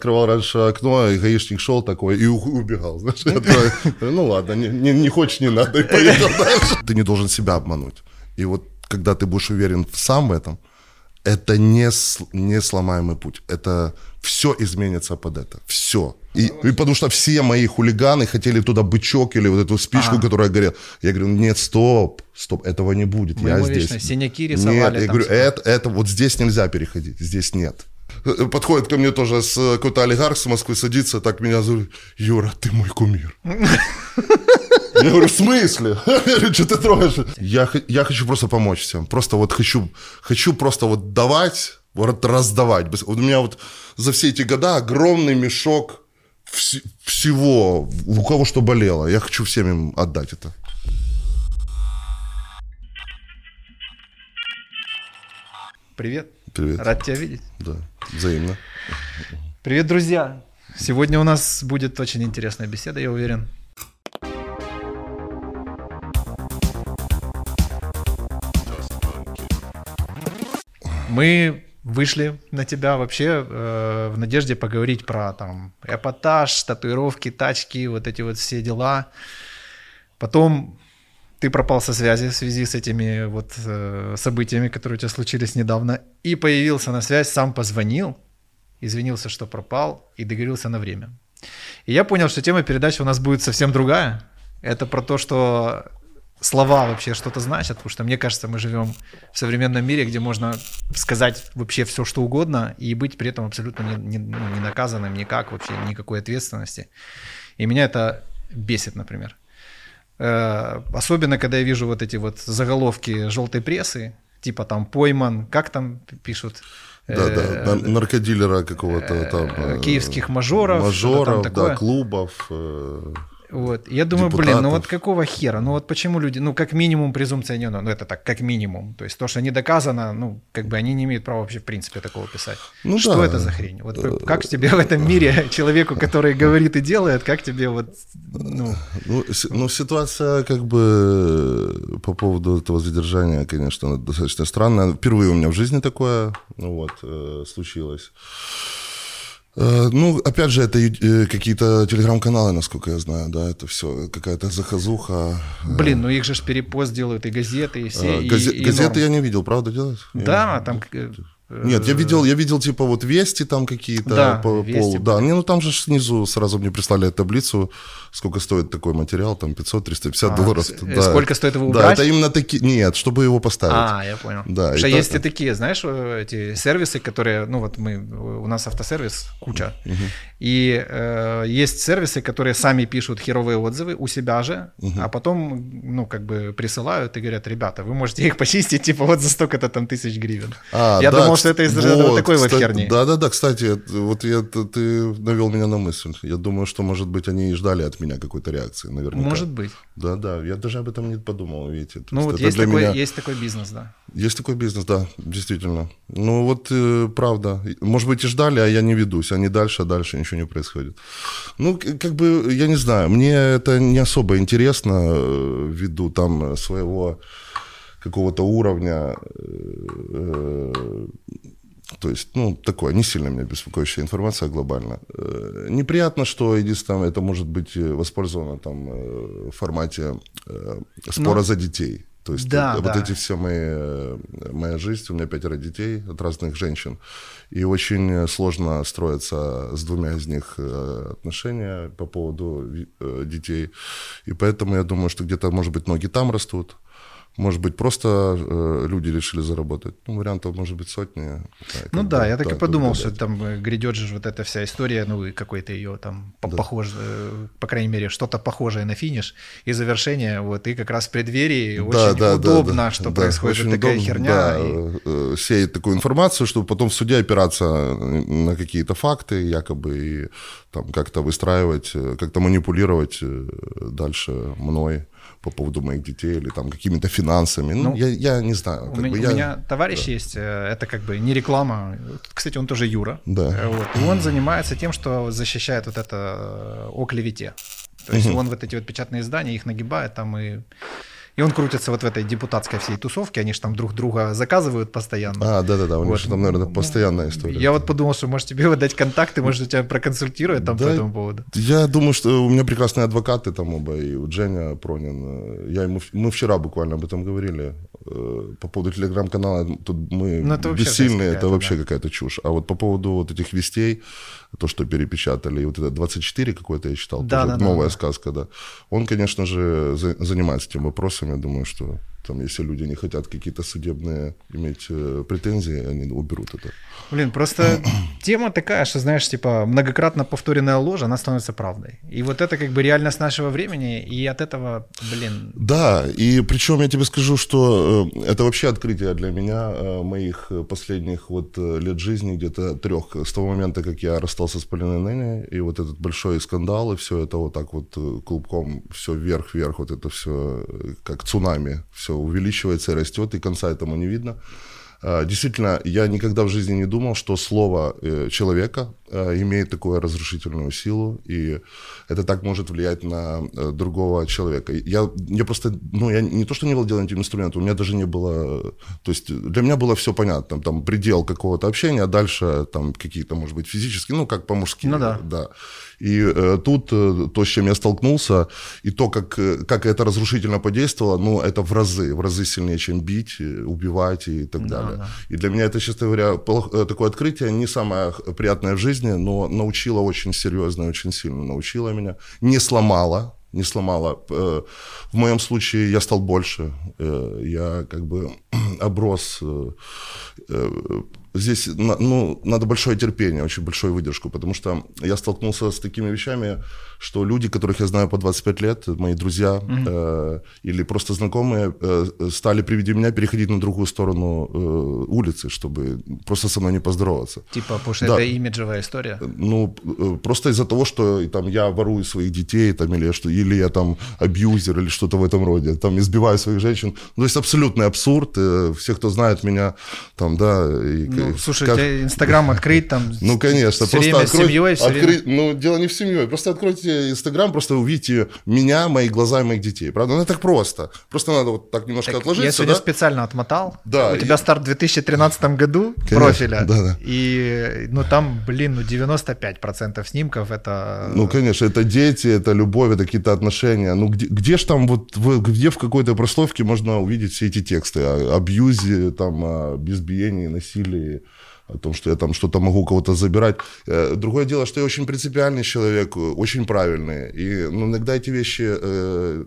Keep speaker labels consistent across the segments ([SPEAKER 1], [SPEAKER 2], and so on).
[SPEAKER 1] Открывал раньше окно, и гаишник шел такой и убегал. Знаешь, ну ладно, не, не, не хочешь, не надо, и поехал дальше. Ты не должен себя обмануть. И вот когда ты будешь уверен сам в этом, это не, не сломаемый путь. Это все изменится под это. Все. И, и потому что все мои хулиганы хотели туда бычок или вот эту спичку, ага. которая горела. Я говорю, нет, стоп, стоп, этого не будет.
[SPEAKER 2] Мы
[SPEAKER 1] я здесь.
[SPEAKER 2] Вечно синяки рисовали.
[SPEAKER 1] Нет, я говорю, это, это вот здесь нельзя переходить, здесь нет. Э, подходит ко мне тоже с какой-то олигарх с Москвы, садится, так меня зовут. Юра, ты мой кумир. Я говорю, в смысле? Что ты трогаешь? Я, я хочу просто помочь всем. Просто вот хочу, хочу просто вот давать, вот раздавать. Вот у меня вот за все эти года огромный мешок вс- всего, у кого что болело. Я хочу всем им отдать это.
[SPEAKER 2] Привет.
[SPEAKER 1] Привет.
[SPEAKER 2] Рад тебя видеть.
[SPEAKER 1] Да, взаимно.
[SPEAKER 2] Привет, друзья. Сегодня у нас будет очень интересная беседа, я уверен. Мы вышли на тебя вообще э, в надежде поговорить про там эпатаж, татуировки, тачки, вот эти вот все дела. Потом ты пропал со связи в связи с этими вот э, событиями, которые у тебя случились недавно, и появился на связь, сам позвонил, извинился, что пропал, и договорился на время. И я понял, что тема передачи у нас будет совсем другая. Это про то, что слова вообще что-то значат, потому что мне кажется, мы живем в современном мире, где можно сказать вообще все, что угодно, и быть при этом абсолютно не, не, ну, не наказанным никак, вообще никакой ответственности. И меня это бесит, например. Э, особенно, когда я вижу вот эти вот заголовки желтой прессы, типа там пойман, как там пишут?
[SPEAKER 1] Да, да, э, наркодилера какого-то там.
[SPEAKER 2] Э, киевских мажоров.
[SPEAKER 1] Мажоров, да, клубов.
[SPEAKER 2] Вот. Я думаю, депутатов. блин, ну вот какого хера? Ну вот почему люди, ну как минимум презумпция не, ну это так, как минимум. То есть то, что не доказано, ну как бы они не имеют права вообще в принципе такого писать. Ну, что да. это за хрень? Вот э, как тебе в этом мире, человеку, который говорит и делает, как тебе вот, ну...
[SPEAKER 1] Ну, ну ситуация как бы по поводу этого задержания, конечно, достаточно странная. Впервые у меня в жизни такое, ну вот, э, случилось. Э, ну, опять же, это э, какие-то телеграм-каналы, насколько я знаю, да, это все какая-то захазуха.
[SPEAKER 2] Блин, ну их же перепост делают и газеты, и все.
[SPEAKER 1] Газе-
[SPEAKER 2] и, и
[SPEAKER 1] газеты норм. я не видел, правда делают?
[SPEAKER 2] Да, я... там
[SPEAKER 1] нет, я видел, я видел типа вот вести там какие-то
[SPEAKER 2] да,
[SPEAKER 1] по
[SPEAKER 2] вести
[SPEAKER 1] полу. Да, не, ну там же снизу сразу мне прислали таблицу, сколько стоит такой материал, там 500-350 а, долларов.
[SPEAKER 2] Да. Сколько стоит его убрать?
[SPEAKER 1] Да, это именно такие, нет, чтобы его поставить.
[SPEAKER 2] А, я понял.
[SPEAKER 1] Да.
[SPEAKER 2] Потому что это... есть и такие, знаешь, эти сервисы, которые, ну вот мы, у нас автосервис куча, угу. и э, есть сервисы, которые сами пишут херовые отзывы у себя же, угу. а потом, ну как бы присылают и говорят, ребята, вы можете их почистить, типа вот за столько-то там тысяч гривен. А, я да, думал, что это из вот, такой
[SPEAKER 1] кстати,
[SPEAKER 2] вот херни.
[SPEAKER 1] Да-да-да, кстати, вот я, ты навел меня на мысль. Я думаю, что, может быть, они и ждали от меня какой-то реакции, наверняка.
[SPEAKER 2] Может быть.
[SPEAKER 1] Да-да, я даже об этом не подумал, видите.
[SPEAKER 2] Ну вот есть такой, меня... есть такой бизнес, да.
[SPEAKER 1] Есть такой бизнес, да, действительно. Ну вот, э, правда. Может быть, и ждали, а я не ведусь. Они дальше, а дальше ничего не происходит. Ну, как бы, я не знаю, мне это не особо интересно э, ввиду там своего какого-то уровня э, то есть, ну, такое, не сильно меня беспокоящая информация глобально. Э, неприятно, что единственное, это может быть э, воспользовано там э, в формате спора ну, за детей. То есть
[SPEAKER 2] да,
[SPEAKER 1] вот
[SPEAKER 2] да.
[SPEAKER 1] эти все мои, моя жизнь, у меня пятеро детей от разных женщин, и очень сложно строиться с двумя из них отношения по поводу детей, и поэтому я думаю, что где-то, может быть, ноги там растут, может быть, просто э, люди решили заработать. Ну, вариантов может быть сотни.
[SPEAKER 2] Да, ну да, бы, я так да, и подумал, что там э, грядет же вот эта вся история, ну и какой-то ее там да. похож, э, по крайней мере, что-то похожее на финиш и завершение. Вот и как раз в преддверии да, очень да, удобно, да, что да, происходит очень такая удобно, херня. Да, и...
[SPEAKER 1] Э, сеять такую информацию, чтобы потом в суде опираться на какие-то факты, якобы, и там как-то выстраивать, как-то манипулировать дальше мной по поводу моих детей или там какими-то финансами. Ну, ну я, я не знаю.
[SPEAKER 2] У, меня,
[SPEAKER 1] бы, я...
[SPEAKER 2] у меня товарищ да. есть, э, это как бы не реклама. Кстати, он тоже Юра.
[SPEAKER 1] Да.
[SPEAKER 2] Э, вот. И он занимается тем, что защищает вот это э, о клевете. То есть угу. он вот эти вот печатные издания, их нагибает там и И он крутится вот в этой депутатской всей тусовке, они же там друг друга заказывают постоянно.
[SPEAKER 1] А, да-да-да, у них
[SPEAKER 2] Вот.
[SPEAKER 1] же там, наверное, постоянная история.
[SPEAKER 2] Я вот подумал, что может тебе выдать контакты, может тебя проконсультируют там по
[SPEAKER 1] Да,
[SPEAKER 2] этому поводу.
[SPEAKER 1] Я думаю, что у меня прекрасные адвокаты там оба, и у Женя Пронин. Я ему, мы вчера буквально об этом говорили. Э, По поводу телеграм-канала, тут мы
[SPEAKER 2] Ну, это вообще
[SPEAKER 1] бессильны, это вообще
[SPEAKER 2] да.
[SPEAKER 1] какая-то чушь. А вот по поводу вот этих вестей, то, что перепечатали, и вот это 24 какой-то я читал,
[SPEAKER 2] Да,
[SPEAKER 1] тоже
[SPEAKER 2] да,
[SPEAKER 1] новая
[SPEAKER 2] да.
[SPEAKER 1] сказка, да. Он, конечно же, за- занимается этим вопросом. Я думаю, что там, если люди не хотят какие-то судебные иметь э, претензии, они уберут это.
[SPEAKER 2] Блин, просто тема такая, что, знаешь, типа, многократно повторенная ложь, она становится правдой. И вот это как бы реальность нашего времени, и от этого, блин,
[SPEAKER 1] Да, и причем я тебе скажу, что э, это вообще открытие для меня э, моих последних вот лет жизни, где-то трех, с того момента, как я расстался с Полиной Нене, и вот этот большой скандал, и все это вот так вот клубком, все вверх-вверх, вот это все как цунами, все увеличивается и растет, и конца этому не видно. А, Действительно, я никогда в жизни не думал, что слово э, человека э, имеет такую разрушительную силу, и это так может влиять на э, другого человека. Я, я просто, ну, я не то, что не владел этим инструментом, у меня даже не было, то есть для меня было все понятно, там предел какого-то общения, а дальше там какие-то, может быть, физические, ну, как по-мужски.
[SPEAKER 2] Ну да.
[SPEAKER 1] да. И э, тут э, то, с чем я столкнулся, и то, как, э, как это разрушительно подействовало, ну, это в разы, в разы сильнее, чем бить, э, убивать и так
[SPEAKER 2] Да,
[SPEAKER 1] далее.
[SPEAKER 2] да.
[SPEAKER 1] И для меня это, честно говоря, плох- э, такое открытие не самое приятное в жизни, но научило очень серьезно и очень сильно научило меня. Не сломало, не сломало. Э, В моем случае я стал больше. Я как бы оброс здесь ну, надо большое терпение, очень большую выдержку, потому что я столкнулся с такими вещами, что люди, которых я знаю по 25 лет, мои друзья э, или просто знакомые, э, стали при виде меня переходить на другую сторону э, улицы, чтобы просто со мной не поздороваться.
[SPEAKER 2] типа, потому что
[SPEAKER 1] Да.
[SPEAKER 2] это имиджевая история.
[SPEAKER 1] Ну, э, просто из-за того, что там я ворую своих детей, там, или, что, или я там абьюзер, или что-то в этом роде, там, избиваю своих женщин. Ну, то есть абсолютный абсурд. э, Все, кто знает меня, там, да, и
[SPEAKER 2] Ну, слушай,
[SPEAKER 1] как-
[SPEAKER 2] у тебя Инстаграм открыть там
[SPEAKER 1] ну, конечно,
[SPEAKER 2] все
[SPEAKER 1] просто
[SPEAKER 2] время с
[SPEAKER 1] открой-
[SPEAKER 2] семьей, все время.
[SPEAKER 1] Ну, дело не в семье. Просто откройте Инстаграм, просто увидите меня, мои глаза и моих детей. Правда? Ну, это так просто. Просто надо вот так немножко
[SPEAKER 2] Так,
[SPEAKER 1] отложиться,
[SPEAKER 2] я сегодня
[SPEAKER 1] да?
[SPEAKER 2] специально отмотал.
[SPEAKER 1] Да,
[SPEAKER 2] У тебя
[SPEAKER 1] я-
[SPEAKER 2] старт в 2013 году
[SPEAKER 1] Конечно,
[SPEAKER 2] профиля.
[SPEAKER 1] да, да.
[SPEAKER 2] И ну там, блин, ну 95% снимков это.
[SPEAKER 1] Ну, конечно, это дети, это любовь, это какие-то отношения. Ну, где, где ж там вот, где в какой-то прословке можно увидеть все эти тексты о абьюзе, там, о избиении, насилии, о том, что я там что-то могу кого-то забирать. Э, Другое дело, что я очень принципиальный человек, очень правильный. И ну, иногда эти вещи э,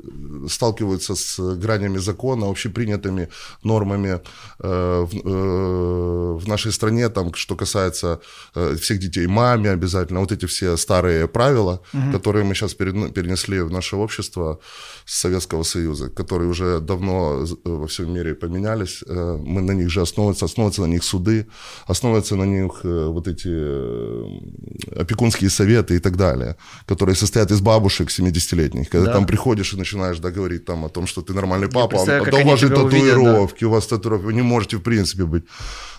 [SPEAKER 1] сталкиваются с гранями закона, общепринятыми нормами э, в, э, в нашей стране, там, что касается э, всех детей, маме обязательно, вот эти все старые правила, которые мы сейчас перенесли в наше общество с Советского Союза, которые уже давно во всем мире поменялись, э, мы на них же основываются, основываются на них суды, основываются на них э, вот эти э, опекунские советы и так далее, которые состоят из бабушек 70-летних, когда
[SPEAKER 2] Да.
[SPEAKER 1] там приходишь и начинаешь да, говорить там о том, что ты нормальный папа, а да у вас же
[SPEAKER 2] увидят, да.
[SPEAKER 1] татуировки, у вас татуировки, вы не можете в принципе быть.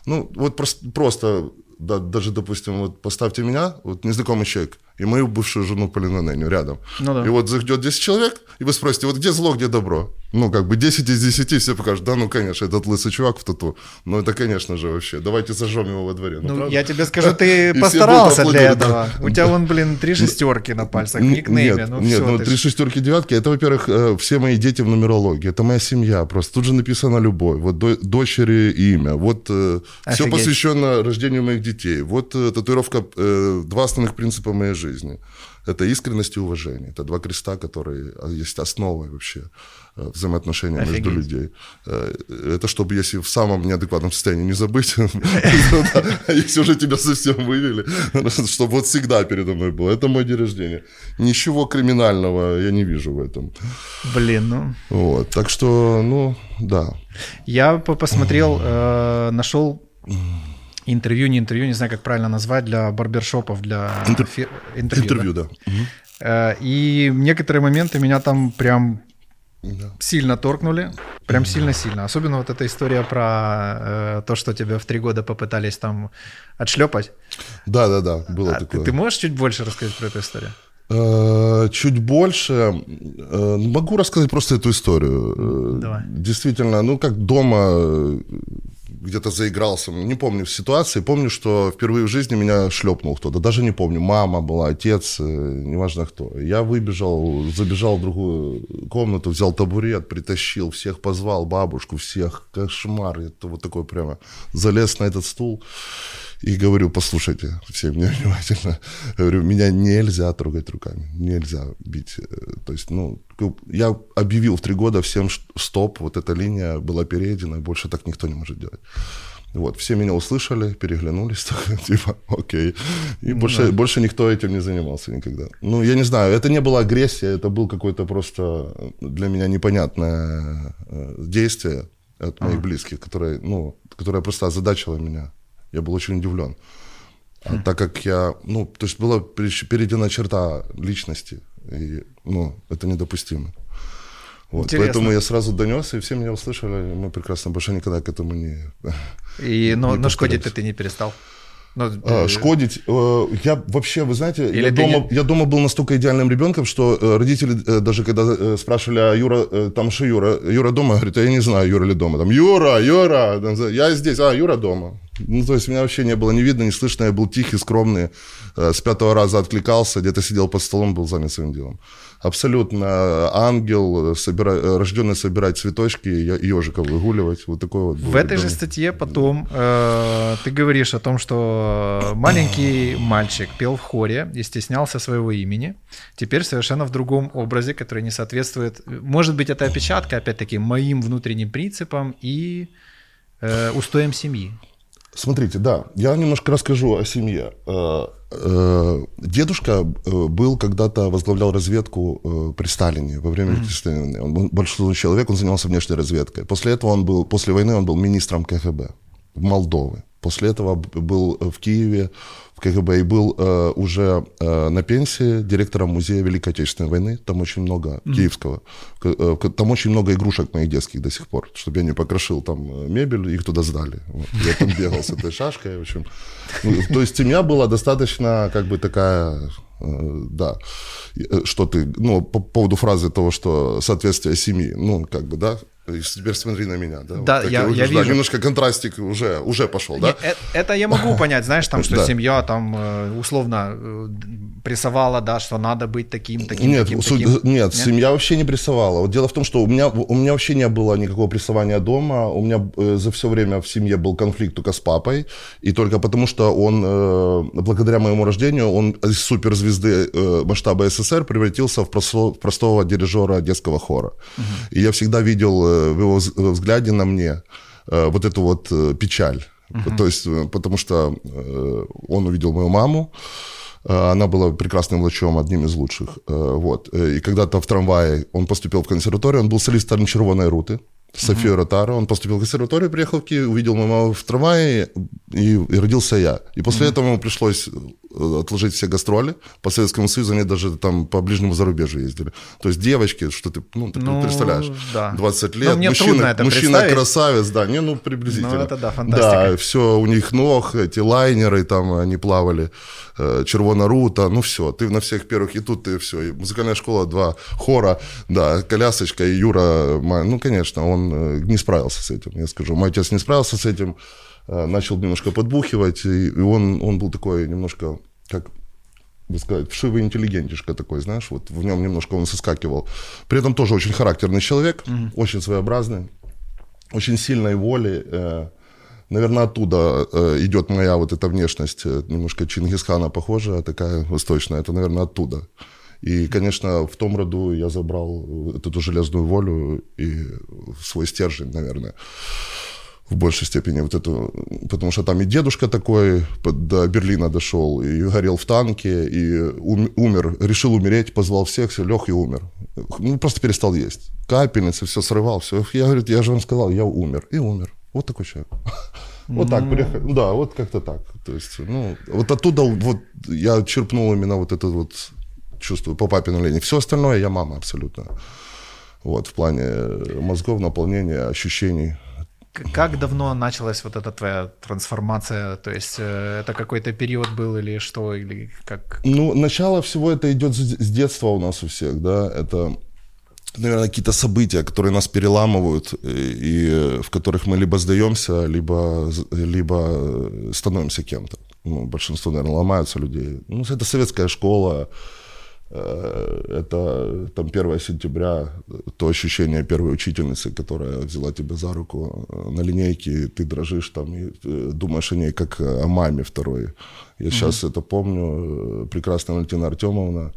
[SPEAKER 1] Ну, вот просто, просто да, даже, допустим, вот поставьте меня, вот незнакомый человек, и мою бывшую жену Полину Неню рядом.
[SPEAKER 2] Ну да.
[SPEAKER 1] И вот зайдет 10 человек, и вы спросите, вот где зло, где добро? Ну, как бы 10 из 10 все покажут, да, ну, конечно, этот лысый чувак в тату. Ну, это, конечно же, вообще. Давайте зажжем его во дворе.
[SPEAKER 2] Ну,
[SPEAKER 1] правда?
[SPEAKER 2] я тебе скажу, ты
[SPEAKER 1] все
[SPEAKER 2] постарался для этого.
[SPEAKER 1] да.
[SPEAKER 2] У тебя вон, блин, три шестерки на пальцах, никнейме.
[SPEAKER 1] Нет,
[SPEAKER 2] ну,
[SPEAKER 1] нет,
[SPEAKER 2] всё,
[SPEAKER 1] ну три шестерки, девятки, это, во-первых, э, все мои дети в нумерологии. Это моя семья просто. Тут же написано любовь. Вот до- дочери имя. Вот все
[SPEAKER 2] Офигеть.
[SPEAKER 1] посвящено рождению моих детей. Вот э, татуировка, э, два основных принципа моей жизни. Это искренность и уважение. Это два креста, которые а, есть основой вообще э, взаимоотношений между
[SPEAKER 2] Офигеть.
[SPEAKER 1] людей. Э, Это чтобы, если в самом неадекватном состоянии не забыть, если уже тебя совсем вывели, чтобы вот всегда передо мной было. Это мой день рождения. Ничего криминального я не вижу в этом.
[SPEAKER 2] Блин, ну...
[SPEAKER 1] Вот. Так что, ну, да.
[SPEAKER 2] Я по- посмотрел, э, нашел интервью, не интервью, не знаю, как правильно назвать, для барбершопов, для
[SPEAKER 1] Интер-
[SPEAKER 2] фи- интервью.
[SPEAKER 1] Интервью,
[SPEAKER 2] да.
[SPEAKER 1] да.
[SPEAKER 2] Э, И некоторые моменты меня там прям
[SPEAKER 1] Да.
[SPEAKER 2] сильно торкнули, прям сильно-сильно. Особенно вот эта история про э, то, что тебя в три года попытались там отшлепать.
[SPEAKER 1] Да, да, да, было
[SPEAKER 2] А ты,
[SPEAKER 1] такое.
[SPEAKER 2] ты можешь чуть больше рассказать про эту историю?
[SPEAKER 1] Э, чуть больше. Э, могу рассказать просто эту историю.
[SPEAKER 2] Давай.
[SPEAKER 1] Действительно, ну как дома где-то заигрался, не помню ситуации, помню, что впервые в жизни меня шлепнул кто-то, даже не помню, мама была, отец, неважно кто. Я выбежал, забежал в другую комнату, взял табурет, притащил, всех позвал, бабушку, всех, кошмар, это вот такой прямо, залез на этот стул и говорю, послушайте, все меня внимательно, говорю, меня нельзя трогать руками, нельзя бить. То есть, ну, я объявил в три года всем, стоп, вот эта линия была перейдена, больше так никто не может делать. Вот, все меня услышали, переглянулись, так, типа, окей. И ну, больше, да. больше никто этим не занимался никогда. Ну, я не знаю, это не была агрессия, это был какой-то просто для меня непонятное э, действие от моих а. близких, которое, ну, которое просто озадачило меня. Я был очень удивлен. А так как я, ну, то есть была перейдена черта личности, и, ну, это недопустимо. Вот, поэтому я сразу донес, и все меня услышали, мы прекрасно больше никогда к этому не
[SPEAKER 2] И, но, не но шкодить ты не перестал?
[SPEAKER 1] Но, а, шкодить. Э, я вообще, вы знаете, я дома, не... я дома был настолько идеальным ребенком, что э, родители, э, даже когда спрашивали, а Юра, там что Юра? Юра дома? Говорит, а я не знаю, Юра ли дома. Там, Юра, Юра, я здесь, а, Юра дома. Ну, то есть меня вообще не было не видно, не слышно, я был тихий, скромный, с пятого раза откликался, где-то сидел под столом, был занят своим делом абсолютно ангел, собира... рожденный собирать цветочки, ежиков выгуливать. Вот такой вот.
[SPEAKER 2] В этой же статье потом э, ты говоришь о том, что маленький мальчик пел в хоре и стеснялся своего имени. Теперь совершенно в другом образе, который не соответствует. Может быть, это опечатка, опять-таки, моим внутренним принципам и э, устоям семьи.
[SPEAKER 1] Смотрите, да, я немножко расскажу о семье. Э, э, дедушка э, был когда-то, возглавлял разведку при Сталине во время mm-hmm. Он был большой человек, он занимался внешней разведкой. После этого он был, после войны он был министром КГБ Молдовы. После этого был в Киеве в КГБ и был э, уже э, на пенсии директором музея Великой Отечественной войны. Там очень много mm-hmm. киевского. Э, там очень много игрушек моих детских до сих пор. Чтобы я не покрошил там э, мебель, их туда сдали. Вот. Я там бегал с этой шашкой. В общем. Ну, то есть семья была достаточно как бы такая э, да, э, что ты, ну, по поводу фразы того, что соответствие семьи, ну, как бы, да, Теперь смотри на меня, да?
[SPEAKER 2] Да, вот я, я, я вижу.
[SPEAKER 1] Немножко контрастик уже, уже пошел, да?
[SPEAKER 2] Это, это я могу понять, знаешь, там, что семья там э, условно э, прессовала, да, что надо быть таким, таким,
[SPEAKER 1] нет,
[SPEAKER 2] таким,
[SPEAKER 1] суть,
[SPEAKER 2] таким.
[SPEAKER 1] Нет, нет, семья вообще не прессовала. Вот дело в том, что у меня, у меня вообще не было никакого прессования дома. У меня э, за все время в семье был конфликт только с папой. И только потому, что он, благодаря моему рождению, он из суперзвезды масштаба СССР превратился в простого, в простого дирижера детского хора. Угу. И я всегда видел в его взгляде на мне э, вот эту вот э, печаль. Uh-huh. То есть, э, потому что он увидел мою маму, она была прекрасным врачом, одним из лучших. Вот. И когда-то в трамвае он поступил в консерваторию, он был солистом «Червоной руты», София mm-hmm. Ротаро. Он поступил в консерваторию, приехал в Киев, увидел мою маму в трамвае, и, и родился я. И после mm-hmm. этого ему пришлось э, отложить все гастроли. По Советскому Союзу они даже там по ближнему зарубежью ездили. То есть девочки, что ты, ну, ты ну, представляешь,
[SPEAKER 2] да.
[SPEAKER 1] 20 лет, мне мужчина, это мужчина красавец, да, не, ну, приблизительно. Ну,
[SPEAKER 2] это да, фантастика.
[SPEAKER 1] Да, все, у них ног, эти лайнеры там, они плавали, э, Червона Рута, ну все, ты на всех первых, и тут ты все, и музыкальная школа, два хора, да, колясочка, и Юра, ну, конечно, он Э, не справился с этим, я скажу. Мой отец не справился с этим, э, начал немножко подбухивать, и он, он был такой немножко, как бы сказать, вшивый интеллигентишка такой, знаешь, вот в нем немножко он соскакивал. При этом тоже очень характерный человек, mm-hmm. очень своеобразный, очень сильной воли. Э, наверное, оттуда идет моя вот эта внешность, немножко Чингисхана похожая, такая восточная, это, наверное, оттуда. И, конечно, в том роду я забрал эту железную волю и свой стержень, наверное в большей степени вот эту, потому что там и дедушка такой до Берлина дошел, и горел в танке, и умер, решил умереть, позвал всех, все, лег и умер. Ну, просто перестал есть. Капельницы, все срывал, все. Я, говорю, я же вам сказал, я умер. И умер. Вот такой человек. Вот так, приехал. Да, вот как-то так. То есть, ну, вот оттуда вот я черпнул именно вот этот вот чувствую по папиной линии. Все остальное я мама абсолютно. Вот, в плане мозгов, наполнения, ощущений.
[SPEAKER 2] как давно началась вот эта твоя трансформация? То есть э, это какой-то период был или что? Или как?
[SPEAKER 1] Ну, начало всего это идет с детства у нас у всех, да. Это, наверное, какие-то события, которые нас переламывают, и, и в которых мы либо сдаемся, либо, либо становимся кем-то. Ну, большинство, наверное, ломаются людей. Ну, это советская школа, Э, это там 1 сентября, то ощущение первой учительницы, которая взяла тебя за руку э, на линейке, ты дрожишь там и э, думаешь о ней как о маме второй. Я сейчас mm-hmm. это помню, прекрасная Валентина Артемовна,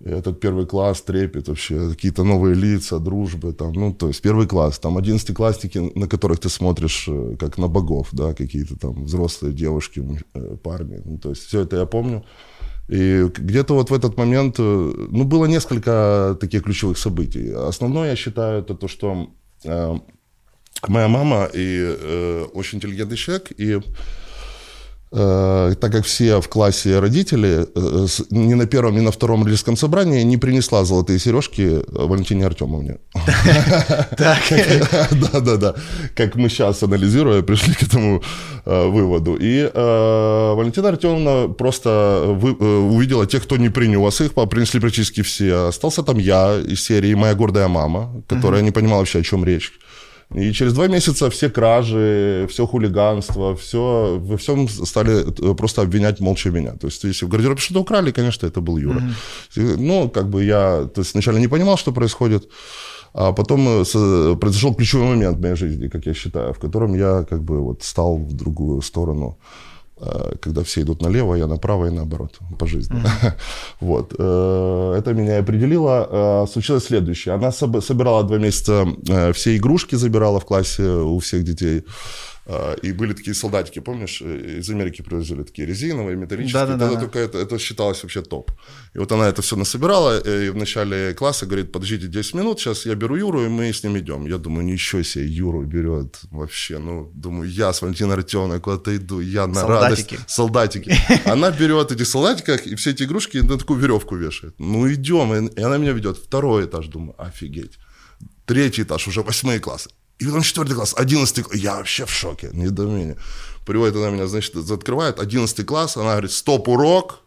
[SPEAKER 1] и этот первый класс, трепет вообще, какие-то новые лица, дружбы, там, ну, то есть первый класс, там, одиннадцатиклассники, на которых ты смотришь как на богов, да, какие-то там взрослые девушки, парни, ну, то есть все это я помню. И где-то вот в этот момент, э, ну, было несколько таких ключевых событий. Основное, я считаю, это то, что э, моя мама и э, очень интеллигентный человек, и так как все в классе родители, э, ни на первом, ни на втором родительском собрании не принесла золотые сережки Валентине Артемовне.
[SPEAKER 2] Так.
[SPEAKER 1] Да, да, да. Как мы сейчас, анализируя, пришли к этому э, выводу. И Валентина Артемовна просто увидела тех, кто не принес их, принесли практически все. Остался там я из серии «Моя гордая мама», которая не понимала вообще, о чем речь. И через два месяца все кражи, все хулиганство, все, во всем стали э, просто обвинять молча меня. То есть, если в гардеробе что-то украли, конечно, это был Юра. Mm-hmm. Ну, как бы я то есть, сначала не понимал, что происходит, а потом э, произошел ключевой момент в моей жизни, как я считаю, в котором я как бы вот стал в другую сторону когда все идут налево, я направо и наоборот по жизни. Mm-hmm. вот. Э, это меня и определило. Э, случилось следующее. Она собирала два месяца все игрушки, забирала в классе у всех детей. А, и были такие солдатики, помнишь, э, из Америки привозили такие резиновые, металлические. Да, да, да. Только это, это считалось вообще топ. И вот она это все насобирала, э, и в начале класса говорит, подождите 10 минут, сейчас я беру Юру, и мы с ним идем. Я думаю, ничего себе, Юру берет вообще. Ну, думаю, я с Валентиной Артемовной куда-то иду, я на солдатики. радость. Солдатики. Она берет эти солдатиках, и все эти игрушки на такую веревку вешает. Ну, идем. И она меня ведет. Второй этаж, думаю, офигеть. Третий этаж, уже восьмые классы. И потом четвертый класс, одиннадцатый класс. Я вообще в шоке, недоумение. Приводит она меня, значит, открывает, одиннадцатый класс, она говорит, стоп, урок.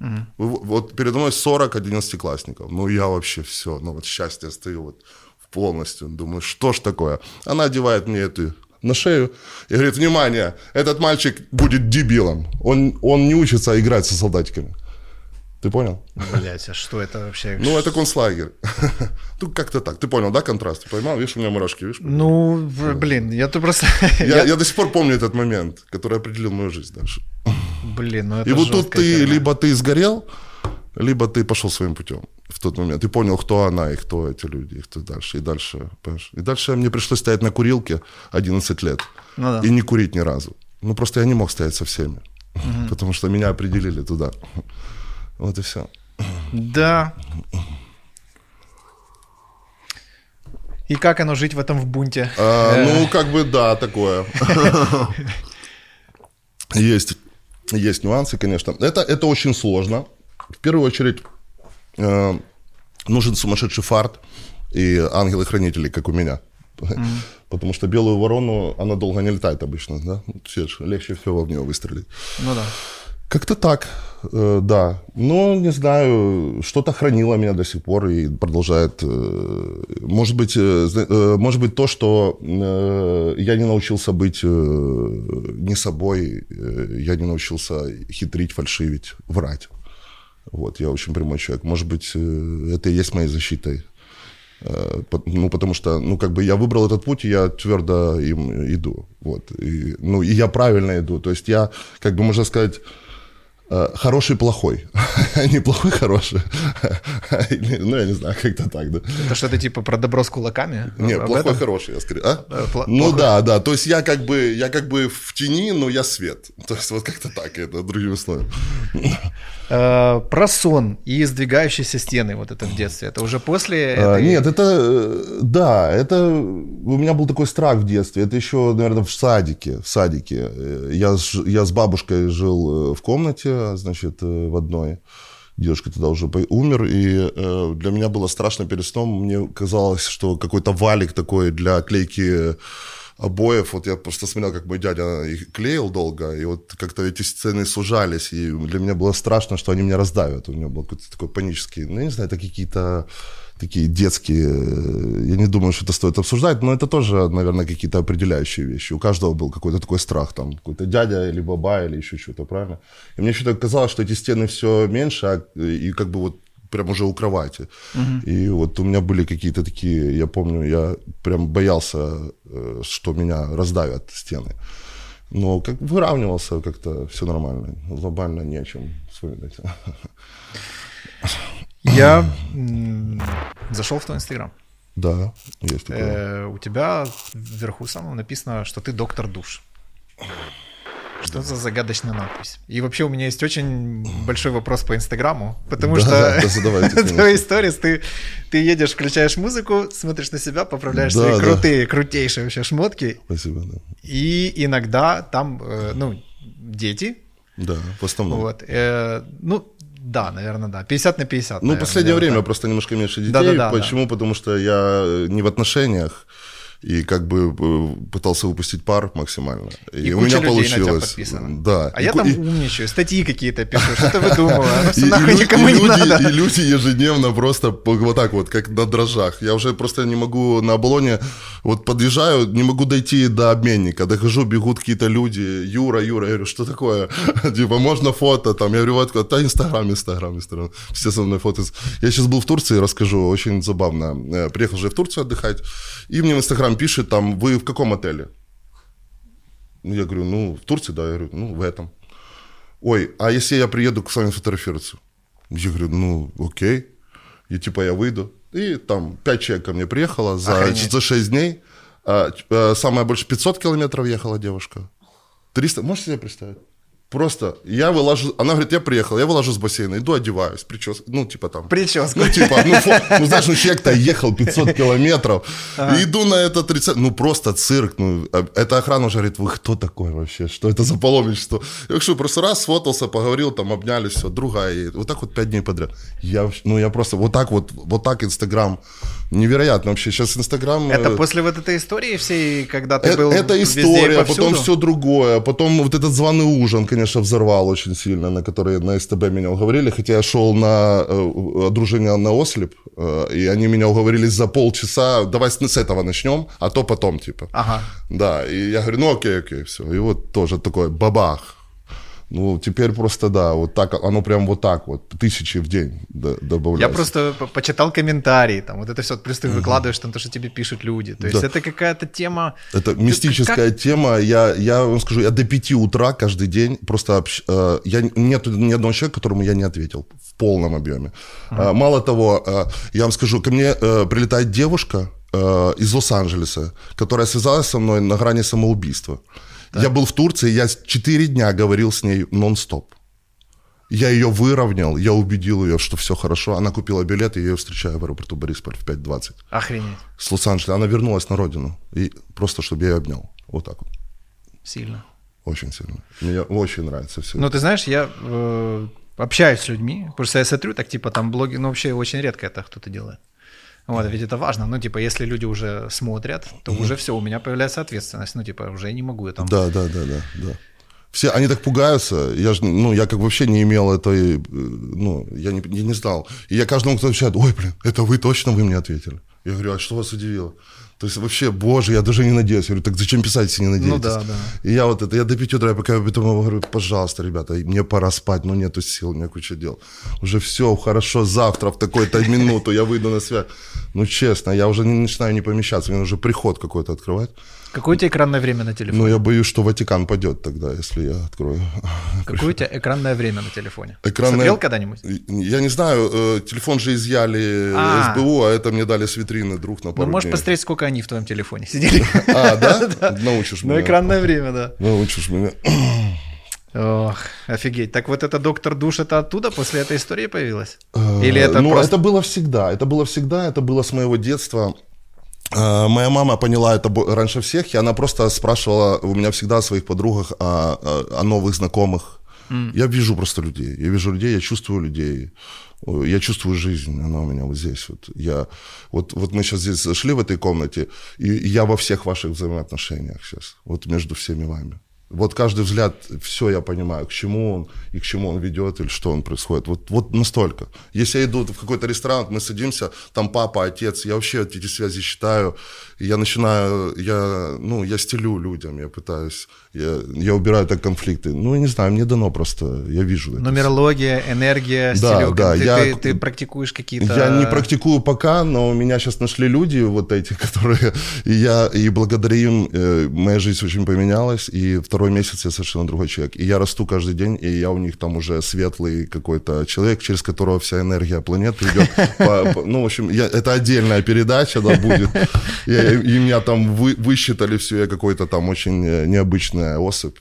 [SPEAKER 1] Угу. Вот передо мной 40 одиннадцатиклассников. Ну, я вообще все, ну, вот счастье стою вот полностью. Думаю, что ж такое? Она одевает мне эту на шею и говорит, внимание, этот мальчик будет дебилом. Он, он не учится играть со солдатиками. Ты понял?
[SPEAKER 2] Блять, а что это вообще?
[SPEAKER 1] Ну, это концлагерь. ну, как-то так. Ты понял, да, контраст? Ты поймал? Видишь, у меня мурашки, видишь?
[SPEAKER 2] Ну, блин, я тут просто...
[SPEAKER 1] я, я до сих пор помню этот момент, который определил мою жизнь дальше.
[SPEAKER 2] Блин, ну это
[SPEAKER 1] И вот тут ты, либо ты сгорел, либо ты пошел своим путем в тот момент. Ты понял, кто она и кто эти люди, и кто дальше. И дальше, понимаешь? И дальше мне пришлось стоять на курилке 11 лет. Ну, да. И не курить ни разу. Ну, просто я не мог стоять со всеми. Угу. Потому что меня определили туда. Вот и все.
[SPEAKER 2] Да. И как оно жить в этом в бунте?
[SPEAKER 1] А, ну, как бы да, такое. Есть, есть нюансы, конечно. Это, это очень сложно. В первую очередь э, нужен сумасшедший фарт и ангелы-хранители, как у меня. Mm-hmm. Потому что белую ворону, она долго не летает обычно, да? Легче всего в нее выстрелить.
[SPEAKER 2] Ну да.
[SPEAKER 1] Как-то так, э, да. Но, не знаю, что-то хранило меня до сих пор и продолжает. Э, может быть, э, может быть то, что я не научился быть не собой, я не научился хитрить, фальшивить, врать. Вот, я очень прямой человек. Может быть, это и есть моей защитой. Ну, потому что, ну, как бы я выбрал этот путь, и я твердо им иду. Вот. И, ну, и я правильно иду. То есть я, как бы можно сказать, хороший плохой. не плохой хороший. ну, я не знаю, как-то так, да.
[SPEAKER 2] Это что-то типа про добро с кулаками?
[SPEAKER 1] Нет, плохой этом? хороший, я скорее. А? Э, пл- ну плохой. да, да. То есть я как бы я как бы в тени, но я свет. То есть вот как-то так, это другими словами.
[SPEAKER 2] Э, про сон и сдвигающиеся стены вот это в детстве. Это уже после
[SPEAKER 1] этой... Нет, это... Да, это... У меня был такой страх в детстве. Это еще, наверное, в садике. В садике. Я, я с бабушкой жил в комнате, значит, э, в одной. Дедушка тогда уже умер, и э, для меня было страшно перед сном. Мне казалось, что какой-то валик такой для клейки обоев, вот я просто смотрел, как мой дядя их клеил долго, и вот как-то эти сцены сужались, и для меня было страшно, что они меня раздавят. У меня был какой-то такой панический, ну, я не знаю, это какие-то такие детские, э, я не думаю, что это стоит обсуждать, но это тоже, наверное, какие-то определяющие вещи. У каждого был какой-то такой страх, там, какой-то дядя или баба, или еще что-то, правильно? И мне что-то казалось, что эти стены все меньше, а, и как бы вот прям уже у кровати. Угу. И вот у меня были какие-то такие, я помню, я прям боялся, э, что меня раздавят стены. Но как выравнивался как-то, все нормально. Глобально не о чем вспоминать.
[SPEAKER 2] Я зашел в твой инстаграм.
[SPEAKER 1] Да, есть такое.
[SPEAKER 2] Э, у тебя вверху самого написано, что ты доктор душ. Что за загадочная надпись? И вообще у меня есть очень большой вопрос по Инстаграму, потому
[SPEAKER 1] да,
[SPEAKER 2] что
[SPEAKER 1] да, задавайте,
[SPEAKER 2] твои сторис, ты, ты едешь, включаешь музыку, смотришь на себя, поправляешь да, свои да. крутые, крутейшие вообще шмотки.
[SPEAKER 1] Спасибо, да.
[SPEAKER 2] И иногда там, э, ну, дети.
[SPEAKER 1] Да, в основном.
[SPEAKER 2] Вот, э, ну, да, наверное, да. 50 на 50.
[SPEAKER 1] Ну,
[SPEAKER 2] наверное,
[SPEAKER 1] последнее время просто немножко меньше детей. Почему? Да. Потому что я не в отношениях и как бы э, пытался выпустить пар максимально. И,
[SPEAKER 2] и
[SPEAKER 1] у меня
[SPEAKER 2] получилось.
[SPEAKER 1] Да.
[SPEAKER 2] А и, я там и... умничаю, статьи какие-то пишу, что ты выдумывал,
[SPEAKER 1] и, нахуй никому не надо. И люди ежедневно просто вот так вот, как на дрожжах. Я уже просто не могу на оболоне, вот подъезжаю, не могу дойти до обменника, дохожу, бегут какие-то люди, Юра, Юра, я говорю, что такое? Типа, можно фото там? Я говорю, вот, да, Инстаграм, Инстаграм, Инстаграм. Все со мной фото. Я сейчас был в Турции, расскажу, очень забавно. Э, приехал же в Турцию отдыхать, и мне в Инстаграм пишет там, вы в каком отеле? Ну, я говорю, ну, в Турции, да. Я говорю, ну, в этом. Ой, а если я приеду к вами фотографироваться? Я говорю, ну, окей. И типа я выйду. И там пять человек ко мне приехало за, за 6 дней. А, а, самое больше 500 километров ехала девушка. 300, можете себе представить? Просто я вылажу, она говорит, я приехал, я вылажу с бассейна, иду одеваюсь, причес, ну, типа там.
[SPEAKER 2] Прическу.
[SPEAKER 1] Ну, типа, ну, фо, ну знаешь, ну, человек-то ехал 500 километров, ага. и иду на это 30, ну, просто цирк, ну, а, эта охрана уже говорит, вы кто такой вообще, что это за паломничество? Я что, просто раз сфотался, поговорил, там, обнялись, все, другая едет, вот так вот пять дней подряд. Я, ну, я просто, вот так вот, вот так Инстаграм, невероятно вообще, сейчас Инстаграм...
[SPEAKER 2] Это э, после вот этой истории всей, когда ты э, был
[SPEAKER 1] Это история, потом все другое, потом вот этот званый ужин, конечно, взорвал очень сильно, на который на СТБ меня уговорили, хотя я шел на э, одружение на ослеп, э, и они меня уговорили за полчаса, давай с, с этого начнем, а то потом, типа.
[SPEAKER 2] Ага.
[SPEAKER 1] Да, и я говорю, ну окей, окей, все. И вот тоже такой бабах, ну, теперь просто, да, вот так, оно прям вот так вот, тысячи в день добавляется.
[SPEAKER 2] Я просто почитал комментарии, там, вот это все, плюс ты выкладываешь там то, что тебе пишут люди. То есть да. это какая-то тема...
[SPEAKER 1] Это мистическая как... тема. Я, я вам скажу, я до пяти утра каждый день просто... Общ... Э, я, нет ни одного человека, которому я не ответил в полном объеме. Ага. Мало того, э, я вам скажу, ко мне э, прилетает девушка из Лос-Анджелеса, которая связалась со мной на грани самоубийства. Так. Я был в Турции, я 4 дня говорил с ней нон-стоп. Я ее выровнял, я убедил ее, что все хорошо. Она купила билет, и я ее встречаю в аэропорту Борисполь в 5.20.
[SPEAKER 2] Охренеть.
[SPEAKER 1] С Лос-Анджелеса. Она вернулась на родину. И просто, чтобы я ее обнял. Вот так вот.
[SPEAKER 2] Сильно.
[SPEAKER 1] Очень сильно. Мне очень нравится все.
[SPEAKER 2] Ну, ты знаешь, я э, общаюсь с людьми, что я смотрю, так типа там блоги, ну, вообще очень редко это кто-то делает. Вот, ведь это важно. Ну, типа, если люди уже смотрят, то угу. уже все, у меня появляется ответственность. Ну, типа, уже не могу я там.
[SPEAKER 1] Да, да, да, да, да. Все, они так пугаются. Я же, ну, я как вообще не имел этой, э, ну, я не, я не знал. И я каждому, кто отвечает, ой, блин, это вы точно вы мне ответили. Я говорю, а что вас удивило? То есть вообще, боже, я даже не надеюсь. Я говорю, так зачем писать, если не надеетесь? Ну
[SPEAKER 2] да, да.
[SPEAKER 1] И я вот это, я до 5 утра, я пока потом говорю, пожалуйста, ребята, мне пора спать, но нету сил, у меня куча дел. Уже все, хорошо, завтра в такой-то минуту я выйду на связь. Ну, честно, я уже не начинаю не помещаться, мне нужно приход какой-то открывать.
[SPEAKER 2] Какое у тебя экранное время на телефоне?
[SPEAKER 1] Ну, я боюсь, что Ватикан падет тогда, если я открою.
[SPEAKER 2] Какое у тебя экранное время на телефоне?
[SPEAKER 1] Экранное...
[SPEAKER 2] Смотрел когда-нибудь?
[SPEAKER 1] Я не знаю, э, телефон же изъяли а. СБУ, а это мне дали с витрины друг на пару
[SPEAKER 2] Ну, можешь посмотреть, сколько они в твоем телефоне сидели.
[SPEAKER 1] А, да? Научишь меня.
[SPEAKER 2] Ну, экранное время, да.
[SPEAKER 1] Научишь меня.
[SPEAKER 2] Ох, офигеть. Так вот это доктор душ, это оттуда после этой истории появилось? Э, Или это
[SPEAKER 1] Ну,
[SPEAKER 2] просто...
[SPEAKER 1] это было всегда. Это было всегда, это было с моего детства. Э, моя мама поняла это раньше всех, и она просто спрашивала у меня всегда о своих подругах, о, о новых знакомых. Mm. Я вижу просто людей. Я вижу людей, я чувствую людей. Я чувствую жизнь, она у меня вот здесь. Вот, я, вот, вот мы сейчас здесь зашли в этой комнате, и я во всех ваших взаимоотношениях сейчас, вот между всеми вами. Вот каждый взгляд, все я понимаю, к чему он и к чему он ведет, или что он происходит. Вот, вот настолько. Если я иду в какой-то ресторан, мы садимся, там папа, отец, я вообще эти связи считаю, я начинаю, я, ну, я стелю людям, я пытаюсь, я, я убираю так конфликты. Ну, я не знаю, мне дано просто, я вижу.
[SPEAKER 2] Нумерология, это. энергия,
[SPEAKER 1] да, стилек. Да,
[SPEAKER 2] ты,
[SPEAKER 1] я,
[SPEAKER 2] ты, ты практикуешь какие-то...
[SPEAKER 1] Я не практикую пока, но у меня сейчас нашли люди вот эти, которые... И я, и благодаря им э, моя жизнь очень поменялась, и второй месяц я совершенно другой человек. И я расту каждый день, и я у них там уже светлый какой-то человек, через которого вся энергия планеты идет. ну, в общем, это отдельная передача, да, будет. Я и меня там вы, высчитали все, я какой-то там очень э,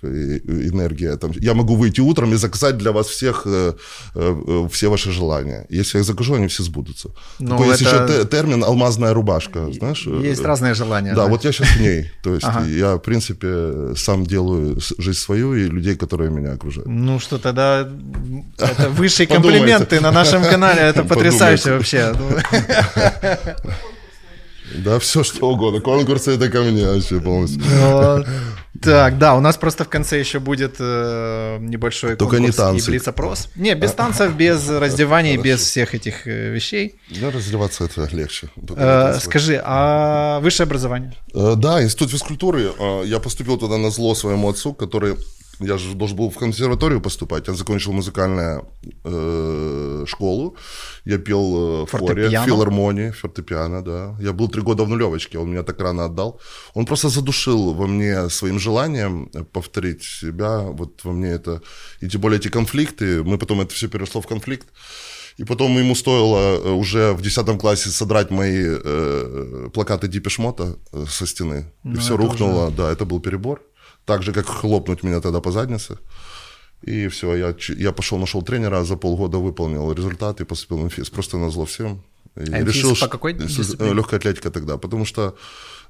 [SPEAKER 1] и, и энергия. Там, я могу выйти утром и заказать для вас всех э, э, все ваши желания. Если я их закажу, они все сбудутся. Ну, Такой это... есть еще термин «алмазная рубашка», знаешь?
[SPEAKER 2] Есть разные желания.
[SPEAKER 1] Да, да, вот я сейчас в ней. То есть ага. я, в принципе, сам делаю жизнь свою и людей, которые меня окружают.
[SPEAKER 2] Ну что, тогда это высшие комплименты на нашем канале. Это потрясающе вообще.
[SPEAKER 1] Да, все что угодно. Конкурсы это ко мне вообще полностью.
[SPEAKER 2] Но, так, да, у нас просто в конце еще будет э, небольшой
[SPEAKER 1] Только конкурс
[SPEAKER 2] не танцы. и блиц-опрос. Не, без танцев, без раздеваний, без всех этих э, вещей.
[SPEAKER 1] Да, раздеваться это легче.
[SPEAKER 2] Э, скажи, а высшее образование?
[SPEAKER 1] Э, да, институт физкультуры. Я поступил туда на зло своему отцу, который я же должен был в консерваторию поступать. Я закончил музыкальную э, школу. Я пел э, в хоре, в филармонии, фортепиано, да. Я был три года в нулевочке, он меня так рано отдал. Он просто задушил во мне своим желанием повторить себя. Вот во мне это... И тем более эти конфликты, мы потом это все перешло в конфликт. И потом ему стоило э, уже в 10 классе содрать мои э, плакаты Дипешмота э, со стены. Ну, и все рухнуло. Уже... Да, это был перебор. Так же, как хлопнуть меня тогда по заднице. И все, я, я пошел, нашел тренера, за полгода выполнил результат и поступил в МФИС. Просто на зло всем.
[SPEAKER 2] И а решил, по какой
[SPEAKER 1] дисциплине? Легкая атлетика тогда, потому что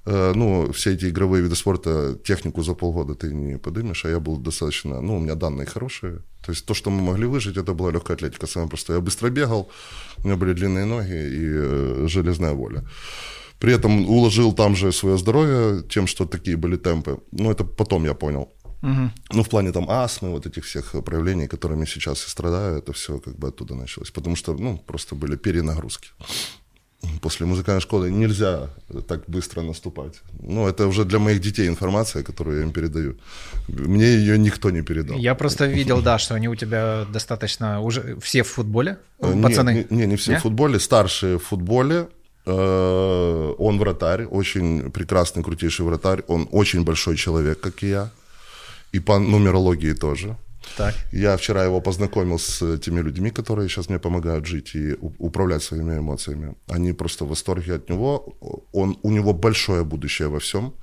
[SPEAKER 1] э, ну, все эти игровые виды спорта, технику за полгода ты не подымешь, а я был достаточно, ну, у меня данные хорошие. То есть то, что мы могли выжить, это была легкая атлетика, самое простое. Я быстро бегал, у меня были длинные ноги и э, железная воля. При этом уложил там же свое здоровье тем, что такие были темпы. Ну, это потом я понял. Угу. Ну, в плане там астмы, вот этих всех проявлений, которыми сейчас и страдаю, это все как бы оттуда началось. Потому что, ну, просто были перенагрузки. После музыкальной школы нельзя так быстро наступать. Ну, это уже для моих детей информация, которую я им передаю. Мне ее никто не передал.
[SPEAKER 2] Я просто видел, да, что они у тебя достаточно уже все в футболе, э, пацаны.
[SPEAKER 1] Не, не, не все в футболе, старшие в футболе, он вратарь, очень прекрасный, крутейший вратарь. Он очень большой человек, как и я. И по нумерологии тоже.
[SPEAKER 2] Так.
[SPEAKER 1] Я вчера его познакомил с теми людьми, которые сейчас мне помогают жить и управлять своими эмоциями. Они просто в восторге от него. Он, у него большое будущее во всем.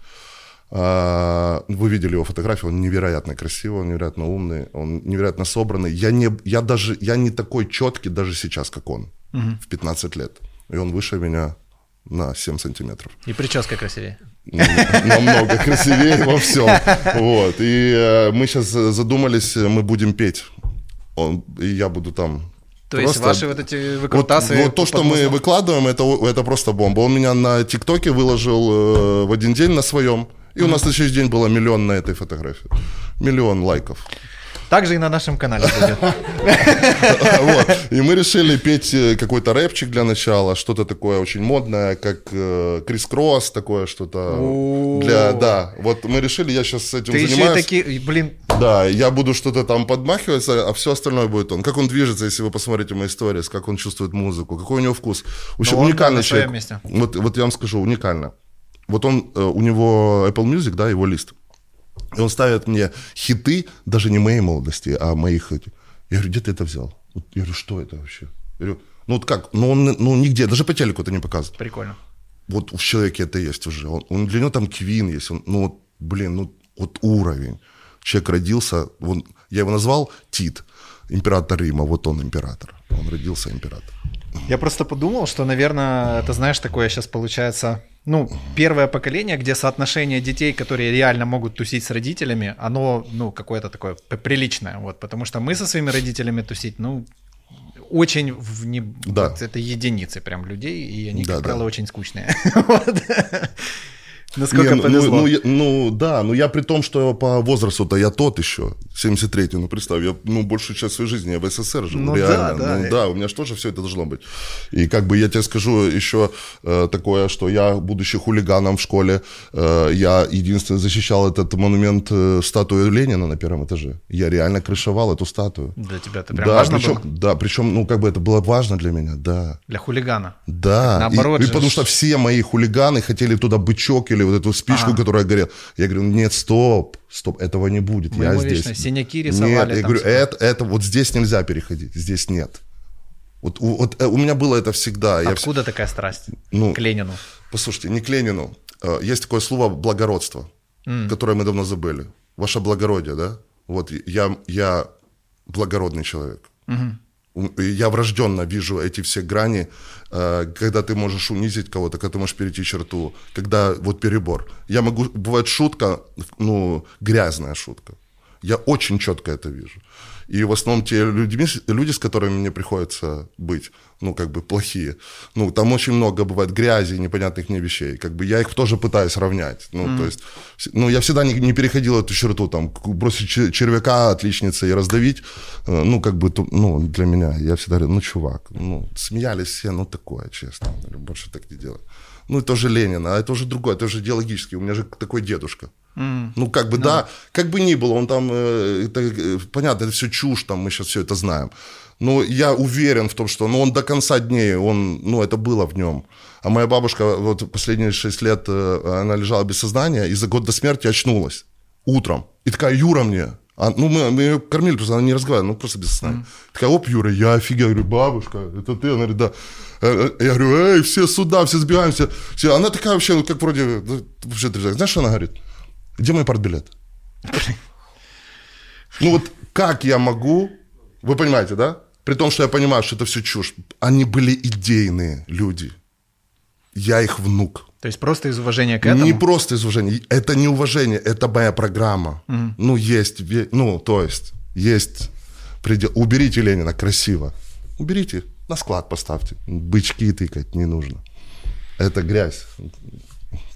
[SPEAKER 1] А, вы видели его фотографию, он невероятно красивый, он невероятно умный, он невероятно собранный. Я не, я даже, я не такой четкий даже сейчас, как он угу. в 15 лет и он выше меня на 7 сантиметров.
[SPEAKER 2] И прическа красивее.
[SPEAKER 1] Намного красивее во всем. Вот. И э, мы сейчас задумались, мы будем петь. Он, и я буду там
[SPEAKER 2] то просто... есть ваши вот эти выкрутасы... Вот,
[SPEAKER 1] вот то, что мы выкладываем, это, это просто бомба. Он меня на ТикТоке выложил э, в один день на своем, и у нас на следующий день было миллион на этой фотографии. Миллион лайков.
[SPEAKER 2] Также и на нашем канале будет.
[SPEAKER 1] Вот. И мы решили петь э, какой-то рэпчик для начала, что-то такое очень модное, как э, Крис Кросс, такое что-то для, да. Вот мы решили, я сейчас с этим
[SPEAKER 2] Ты
[SPEAKER 1] занимаюсь.
[SPEAKER 2] Ты еще такие, блин.
[SPEAKER 1] Да, я буду что-то там подмахивать, а все остальное будет он. Как он движется, если вы посмотрите мои истории, как он чувствует музыку, какой у него вкус. Общем, уникальный человек. Вот, вот я вам скажу, уникально. Вот он, э, у него Apple Music, да, его лист. И он ставит мне хиты, даже не моей молодости, а моих. Я говорю, где ты это взял? Я говорю, что это вообще? Я говорю, ну вот как? Ну он ну, нигде, даже по телеку это не показывает.
[SPEAKER 2] Прикольно.
[SPEAKER 1] Вот в человеке это есть уже. Он, он, для него там Квин есть. Он, ну вот, блин, ну вот уровень. Человек родился, он, я его назвал Тит, император Рима, вот он император. Он родился император.
[SPEAKER 2] Я просто подумал, что, наверное, это, знаешь, такое сейчас получается ну, первое поколение, где соотношение детей, которые реально могут тусить с родителями, оно, ну, какое-то такое приличное, вот, потому что мы со своими родителями тусить, ну, очень в не...
[SPEAKER 1] Да.
[SPEAKER 2] вот это единицы прям людей, и они,
[SPEAKER 1] Да,
[SPEAKER 2] как
[SPEAKER 1] да.
[SPEAKER 2] правило, очень скучные. Вот. Насколько
[SPEAKER 1] Не, ну,
[SPEAKER 2] повезло.
[SPEAKER 1] Ну, я- ну, да, но я при том, что по возрасту-то я тот еще, 73-й, ну представь, я ну, большую часть своей жизни я в СССР живу,
[SPEAKER 2] Ну да,
[SPEAKER 1] реально.
[SPEAKER 2] да.
[SPEAKER 1] Ну да, у меня же тоже все это должно быть. И как бы я тебе скажу еще э, такое, что я, будучи хулиганом в школе, э, я единственный защищал этот монумент э, статую Ленина на первом этаже. Я реально крышевал эту статую.
[SPEAKER 2] Для тебя это прям
[SPEAKER 1] да,
[SPEAKER 2] важно
[SPEAKER 1] причем,
[SPEAKER 2] было?
[SPEAKER 1] да, причем, ну, как бы это было важно для меня, да.
[SPEAKER 2] Для хулигана.
[SPEAKER 1] Да, и-
[SPEAKER 2] Наоборот
[SPEAKER 1] и,
[SPEAKER 2] же
[SPEAKER 1] потому
[SPEAKER 2] ж-
[SPEAKER 1] что все мои хулиганы хотели туда бычок или вот эту спичку,
[SPEAKER 2] Ага.
[SPEAKER 1] которая горела. Я говорю, нет, стоп, стоп, этого не будет,
[SPEAKER 2] Мы
[SPEAKER 1] я
[SPEAKER 2] ему
[SPEAKER 1] здесь.
[SPEAKER 2] вечно синяки рисовали.
[SPEAKER 1] Нет, я говорю, это, это вот здесь нельзя переходить, здесь нет. Вот, вот э, у меня было это всегда. Я вс-
[SPEAKER 2] Откуда такая страсть
[SPEAKER 1] Ну,
[SPEAKER 2] к Ленину?
[SPEAKER 1] Послушайте, не к Ленину. Э, Есть такое слово благородство, которое мы давно забыли. Ваше благородие, да? Вот я, я благородный человек. И Я врожденно вижу эти все грани, э, когда ты можешь унизить кого-то, когда ты можешь перейти черту, когда вот перебор. Я могу, бывает шутка, ну, грязная шутка. Я очень четко это вижу. И в основном те людьми, люди, с которыми мне приходится быть, ну, как бы плохие, ну, там очень много бывает грязи, непонятных мне вещей. Как бы я их тоже пытаюсь равнять. Ну, то есть, ну, я всегда не, не переходил эту черту, там, бросить чер- червяка отличницы и раздавить, э, ну, как бы, ну, для меня, я всегда говорю, ну, чувак, ну, смеялись все, ну, такое, честно, больше так не делай. Ну, это уже Ленин, а это уже другое, это уже идеологически, у меня же такой дедушка. Ну, как бы, да, как бы ни было, он там, э, это, э, понятно, это все чушь, там, мы сейчас все это знаем. Но я уверен в том, что ну, он до конца дней, он, ну, это было в нем. А моя бабушка вот последние шесть лет, э, она лежала без сознания, и за год до смерти очнулась утром. И такая, Юра мне, а, ну, мы, мы ее кормили, просто она не разговаривала, ну, просто без сознания. Такая, оп, Юра, я офигел, говорю, бабушка, это ты? Она говорит, да. Я говорю, эй, все сюда, все сбегаемся. Все. Она такая вообще, ну, как вроде, ну, вообще, знаешь, что она говорит? Где мой портбилет? Ну вот как я могу, вы понимаете, да? При том, что я понимаю, что это все чушь. Они были идейные люди. Я их внук.
[SPEAKER 2] То есть просто из уважения к этому?
[SPEAKER 1] Не просто из уважения. Это не уважение, это моя программа. Ну, есть, ну, то есть, есть предел. Уберите Ленина красиво. Уберите, на склад поставьте. Бычки тыкать не нужно. Это грязь.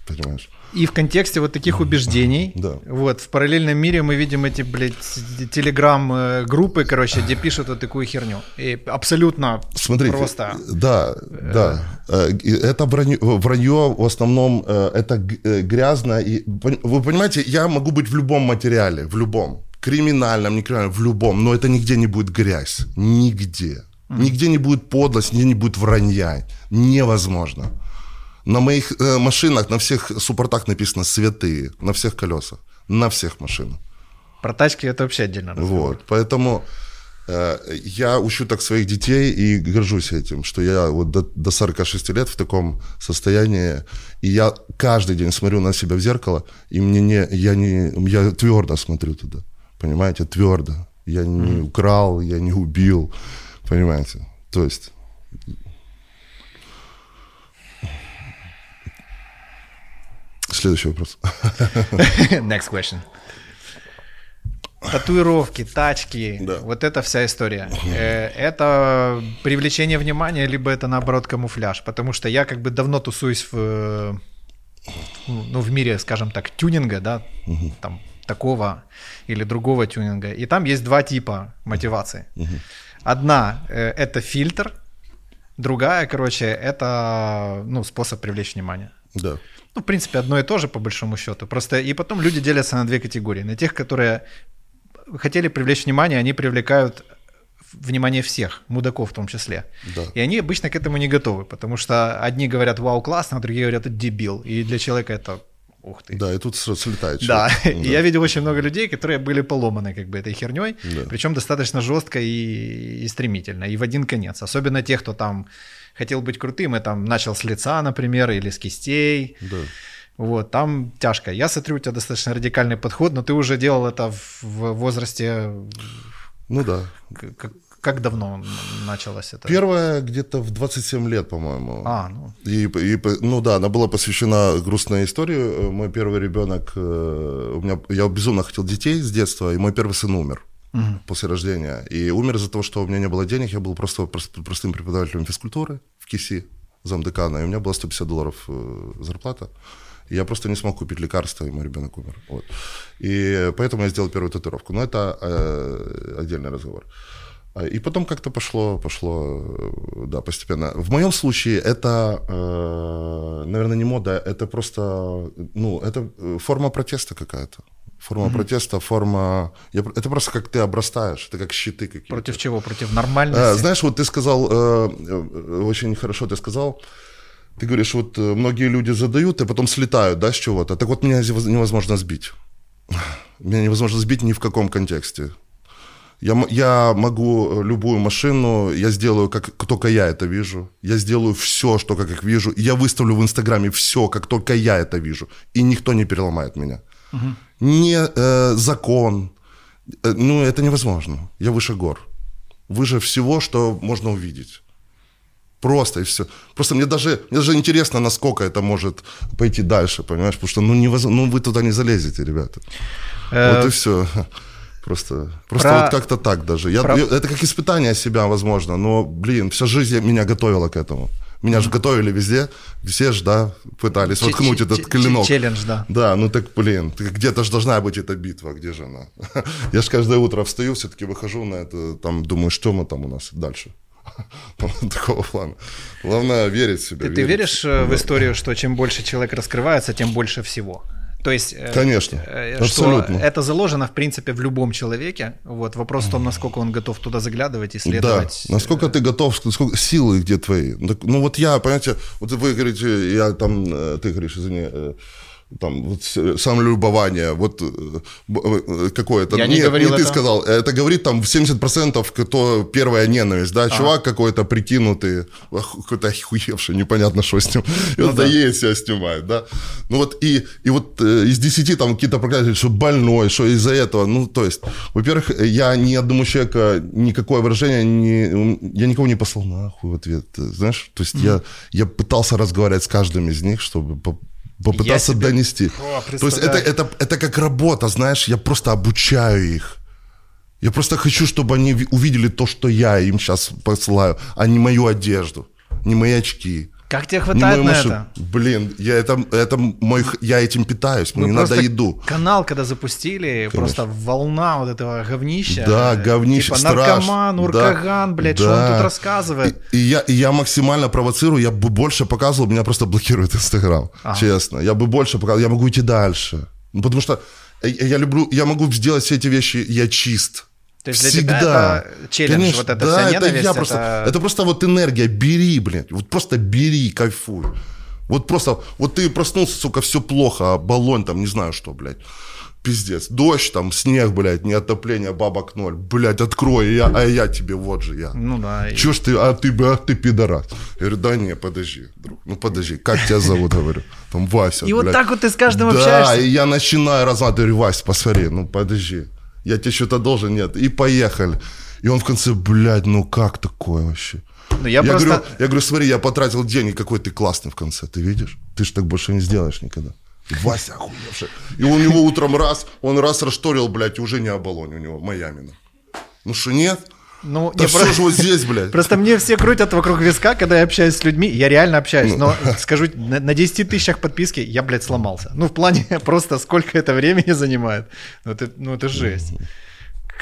[SPEAKER 1] Понимаешь?
[SPEAKER 2] И в контексте вот таких убеждений,
[SPEAKER 1] Да.
[SPEAKER 2] вот в параллельном мире мы видим эти, блядь, телеграм-группы, короче, где пишут вот такую херню. И абсолютно
[SPEAKER 1] Смотрите,
[SPEAKER 2] просто...
[SPEAKER 1] да, да, Э, это вранье, вранье в основном э, это э, грязно и вы понимаете, я могу быть в любом материале, в любом криминальном, не криминальном, в любом, но это нигде не будет грязь, нигде, нигде не будет подлость, нигде не будет вранья, невозможно. На моих э, машинах, на всех суппортах написано святые, на всех колесах, на всех машинах.
[SPEAKER 2] Про тачки это вообще отдельно. разговор.
[SPEAKER 1] Вот, поэтому э, я учу так своих детей и горжусь этим, что я вот до, до 46 лет в таком состоянии, и я каждый день смотрю на себя в зеркало, и мне не, я не, я твердо смотрю туда, понимаете, твердо. Я не украл, я не убил, понимаете, то есть... Следующий вопрос.
[SPEAKER 2] Next question. Татуировки, тачки,
[SPEAKER 1] Да.
[SPEAKER 2] вот эта вся история. Э, Это привлечение внимания, либо это наоборот камуфляж? Потому что я как бы давно тусуюсь в, э, ну, в мире, скажем так, тюнинга, да, там такого или другого тюнинга. И там есть два типа мотивации. Одна э, это фильтр, другая, короче, это ну, способ привлечь внимание.
[SPEAKER 1] Да.
[SPEAKER 2] Ну, в принципе, одно и то же, по большому счету. Просто и потом люди делятся на две категории. На тех, которые хотели привлечь внимание, они привлекают внимание всех, мудаков в том числе.
[SPEAKER 1] Да.
[SPEAKER 2] И они обычно к этому не готовы, потому что одни говорят, вау, классно, а другие говорят, это дебил. И для человека это, ух ты.
[SPEAKER 1] Да, и тут сразу слетает.
[SPEAKER 2] Да,
[SPEAKER 1] человек.
[SPEAKER 2] и я видел очень много людей, которые были поломаны как бы этой херней,
[SPEAKER 1] Да.
[SPEAKER 2] причем достаточно жестко и, и стремительно, и в один конец. Особенно те, кто там хотел быть крутым и там начал с лица, например, или с кистей.
[SPEAKER 1] Да.
[SPEAKER 2] Вот, там тяжко. Я смотрю, у тебя достаточно радикальный подход, но ты уже делал это в, в возрасте
[SPEAKER 1] Ну да.
[SPEAKER 2] к- к- Как давно началось это?
[SPEAKER 1] Первая где-то в 27 лет, по-моему.
[SPEAKER 2] А, ну.
[SPEAKER 1] И, и, ну да, она была посвящена грустной истории. Мой первый ребенок, э, у меня, я безумно хотел детей с детства, и мой первый сын умер угу. после рождения. И умер из-за того, что у меня не было денег, я был просто простым преподавателем физкультуры в КИСИ, замдекана, и у меня было 150 долларов э, зарплата. И я просто не смог купить лекарства, и мой ребенок умер. Вот. И поэтому я сделал первую татуировку. Но это э, отдельный разговор. А, и потом как-то пошло, пошло, э, да, постепенно. В моем случае это, э, наверное, не мода, это просто, ну, это форма протеста какая-то. Форма mm-hmm. протеста, форма... Это просто как ты обрастаешь, это как щиты какие-то.
[SPEAKER 2] Против чего? Против нормальности?
[SPEAKER 1] Знаешь, вот ты сказал, очень хорошо ты сказал, ты говоришь, вот многие люди задают, и потом слетают, да, с чего-то. Так вот, меня невозможно сбить. Меня невозможно сбить ни в каком контексте. Я, я могу любую машину, я сделаю, как только я это вижу. Я сделаю все, что как их вижу. Я выставлю в Инстаграме все, как только я это вижу. И никто не переломает меня. Угу. Не э, закон. Э, ну, это невозможно. Я выше гор. Выше всего, что можно увидеть. Просто и все. Просто мне даже, мне даже интересно, насколько это может пойти дальше, понимаешь? Потому что ну, невозможно, ну вы туда не залезете, ребята. Э, вот и все. Просто, просто Про... вот как-то так даже. Я, Про... Это как испытание себя, возможно, но, блин, вся жизнь меня готовила к этому. Меня же готовили везде, все же, да, пытались Ч- воткнуть ч- этот ч- клинок.
[SPEAKER 2] Челлендж, да.
[SPEAKER 1] Да, ну так, блин, где-то же должна быть эта битва, где же она? Я же каждое утро встаю, все-таки выхожу на это, там, думаю, что мы там у нас дальше. Такого плана. Главное верить в себя.
[SPEAKER 2] Ты, верить. ты веришь э, в историю, что чем больше человек раскрывается, тем больше всего? То есть,
[SPEAKER 1] э, Конечно,
[SPEAKER 2] э, абсолютно. это заложено, в принципе, в любом человеке. Вот вопрос в том, насколько он готов туда заглядывать, исследовать.
[SPEAKER 1] Да, насколько ты готов, сколько силы где твои. Ну вот я, понимаете, вот вы говорите, я там, э, ты говоришь, извини, там, вот, самолюбование, вот э, э, какое-то.
[SPEAKER 2] Я не, не говорил не
[SPEAKER 1] ты
[SPEAKER 2] это.
[SPEAKER 1] сказал, это говорит там 70% кто первая ненависть, да, а. чувак какой-то прикинутый, какой-то охуевший, непонятно, что с ним, и ну, он да. едет себя снимает, да. Ну вот и, и вот э, из 10 там какие-то проклятия, что больной, что из-за этого, ну то есть, во-первых, я ни одному человеку никакое выражение, не, я никого не послал нахуй в ответ, знаешь, то есть mm. я, я пытался разговаривать с каждым из них, чтобы попытаться себе... донести. О, То есть это, это, это как работа, знаешь, я просто обучаю их. Я просто хочу, чтобы они увидели то, что я им сейчас посылаю, а не мою одежду, не мои очки.
[SPEAKER 2] Как тебе хватает на машин... это?
[SPEAKER 1] Блин, я, это, это мой, я этим питаюсь, мне не надо еду.
[SPEAKER 2] Канал, когда запустили, Конечно. просто волна вот этого говнища.
[SPEAKER 1] Да, говнище,
[SPEAKER 2] типа, наркоман, уркаган, да, блядь, да. что он тут рассказывает.
[SPEAKER 1] И, и, я, и я максимально провоцирую, я бы больше показывал, меня просто блокирует Инстаграм, ага. честно. Я бы больше показывал, я могу идти дальше. Ну, потому что я люблю, я могу сделать все эти вещи, я чист.
[SPEAKER 2] То есть Всегда. для тебя это челлендж, Конечно, вот это да, вся это, я
[SPEAKER 1] просто, это просто вот энергия, бери, блядь, вот просто бери, кайфуй. Вот просто, вот ты проснулся, сука, все плохо, а баллон там, не знаю что, блядь. Пиздец. Дождь, там, снег, блядь, не отопление, бабок ноль. Блядь, открой, я, а я тебе, вот же я.
[SPEAKER 2] Ну да.
[SPEAKER 1] Чё ж ты, а ты, а ты пидорас. Я говорю, да не, подожди, друг, ну подожди, как тебя зовут, говорю. Там Вася,
[SPEAKER 2] И
[SPEAKER 1] блядь.
[SPEAKER 2] вот так вот ты с каждым
[SPEAKER 1] да,
[SPEAKER 2] общаешься?
[SPEAKER 1] Да, и я начинаю разматывать, говорю, Вася, посмотри, ну подожди я тебе что-то должен, нет, и поехали. И он в конце, блядь, ну как такое вообще?
[SPEAKER 2] Ну, я,
[SPEAKER 1] я,
[SPEAKER 2] просто...
[SPEAKER 1] говорю, я говорю, смотри, я потратил деньги, какой ты классный в конце, ты видишь? Ты же так больше не сделаешь никогда. Вася охуевший. И у него утром раз, он раз расшторил, блядь, уже не оболонь у него, Майами. Ну что, нет?
[SPEAKER 2] Ну,
[SPEAKER 1] да просто... же вот здесь, блядь.
[SPEAKER 2] Просто мне все крутят вокруг виска, когда я общаюсь с людьми. Я реально общаюсь, ну. но скажу, на, на 10 тысячах подписки я, блядь, сломался. Ну, в плане просто сколько это времени занимает. Ну, это, ну, это жесть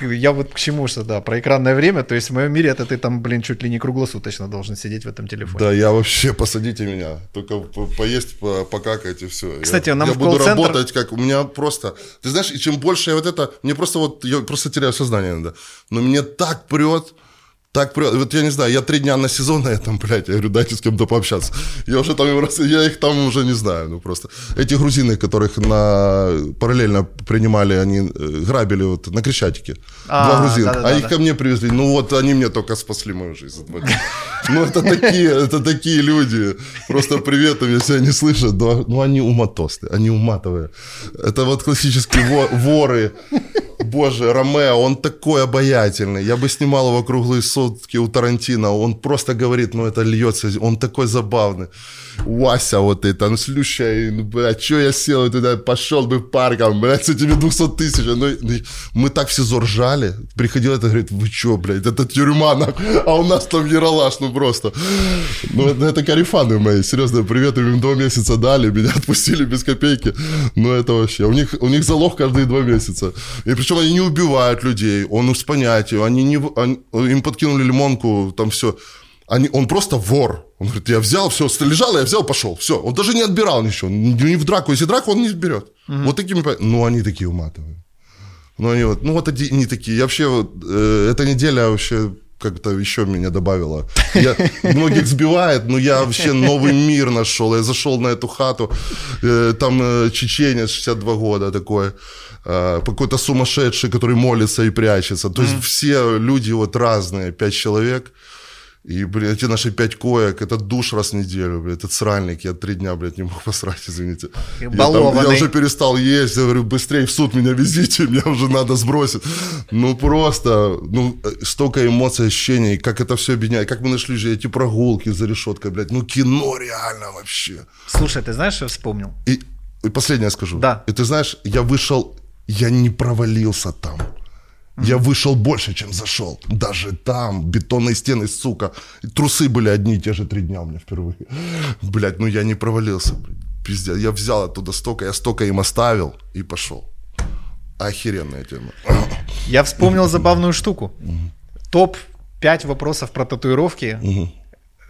[SPEAKER 2] я вот к чему что, да, про экранное время, то есть в моем мире это ты там, блин, чуть ли не круглосуточно должен сидеть в этом телефоне.
[SPEAKER 1] Да, я вообще, посадите меня, только поесть, покакать и все.
[SPEAKER 2] Кстати,
[SPEAKER 1] я,
[SPEAKER 2] нам
[SPEAKER 1] я
[SPEAKER 2] в
[SPEAKER 1] буду работать, как у меня просто, ты знаешь, и чем больше я вот это, мне просто вот, я просто теряю сознание иногда, но мне так прет, так, вот я не знаю, я три дня на сезон, я там, блядь, я говорю, дайте с кем-то пообщаться. Я уже там, я их там уже не знаю, ну просто. Эти грузины, которых на параллельно принимали, они э, грабили вот на Крещатике. А, два грузина. Да, да, а да, их да. ко мне привезли. Ну вот они мне только спасли мою жизнь. Ну это такие, это такие люди. Просто привет если они слышат. Ну они уматосты, они уматовые. Это вот классические воры боже, Ромео, он такой обаятельный. Я бы снимал его круглые сутки у Тарантино. Он просто говорит, ну это льется, он такой забавный. Вася вот это, ну слющая, ну, блядь, что я сел туда, пошел бы парком, блядь, с этими 200 тысяч. Ну, ну, мы так все заржали. Приходил это, говорит, вы что, блядь, это тюрьма, нахуй, а у нас там Ералаш, ну просто. Ну это, это карифаны мои, серьезно, привет, им два месяца дали, меня отпустили без копейки. Ну это вообще, у них, у них залог каждые два месяца. И причем они не убивают людей, он с понятием, они не, они, им подкинули лимонку, там все. Они, он просто вор. Он говорит, я взял, все, лежал, я взял, пошел. Все. Он даже не отбирал ничего. Не в драку. Если драку, он не берет. Угу. Вот такими... Ну, они такие уматывают. Ну, они вот, ну, вот они такие. Я вообще, вот, э, эта неделя вообще как-то еще меня добавила. Я, многих сбивает, но я вообще новый мир нашел. Я зашел на эту хату, э, там э, чеченец 62 года такой, э, какой-то сумасшедший, который молится и прячется. То есть mm-hmm. все люди вот разные, пять человек. И, блин, эти наши пять коек, это душ раз в неделю, блин, этот сральник, я три дня, блядь, не мог посрать, извините. Я, там, я уже перестал есть, я говорю, быстрее в суд меня везите, мне уже надо сбросить. Ну, просто, ну, столько эмоций, ощущений, как это все объединяет, как мы нашли же эти прогулки за решеткой, блядь, ну, кино реально вообще.
[SPEAKER 2] Слушай, ты знаешь, что я вспомнил?
[SPEAKER 1] И, и последнее скажу.
[SPEAKER 2] Да.
[SPEAKER 1] И ты знаешь, я вышел, я не провалился там. Я вышел больше, чем зашел. Даже там бетонные стены, сука. Трусы были одни и те же три дня у меня впервые. Блять, ну я не провалился. Пиздец. Я взял оттуда столько, я столько им оставил и пошел. Охеренная тема.
[SPEAKER 2] Я вспомнил забавную штуку. Топ 5 вопросов про татуировки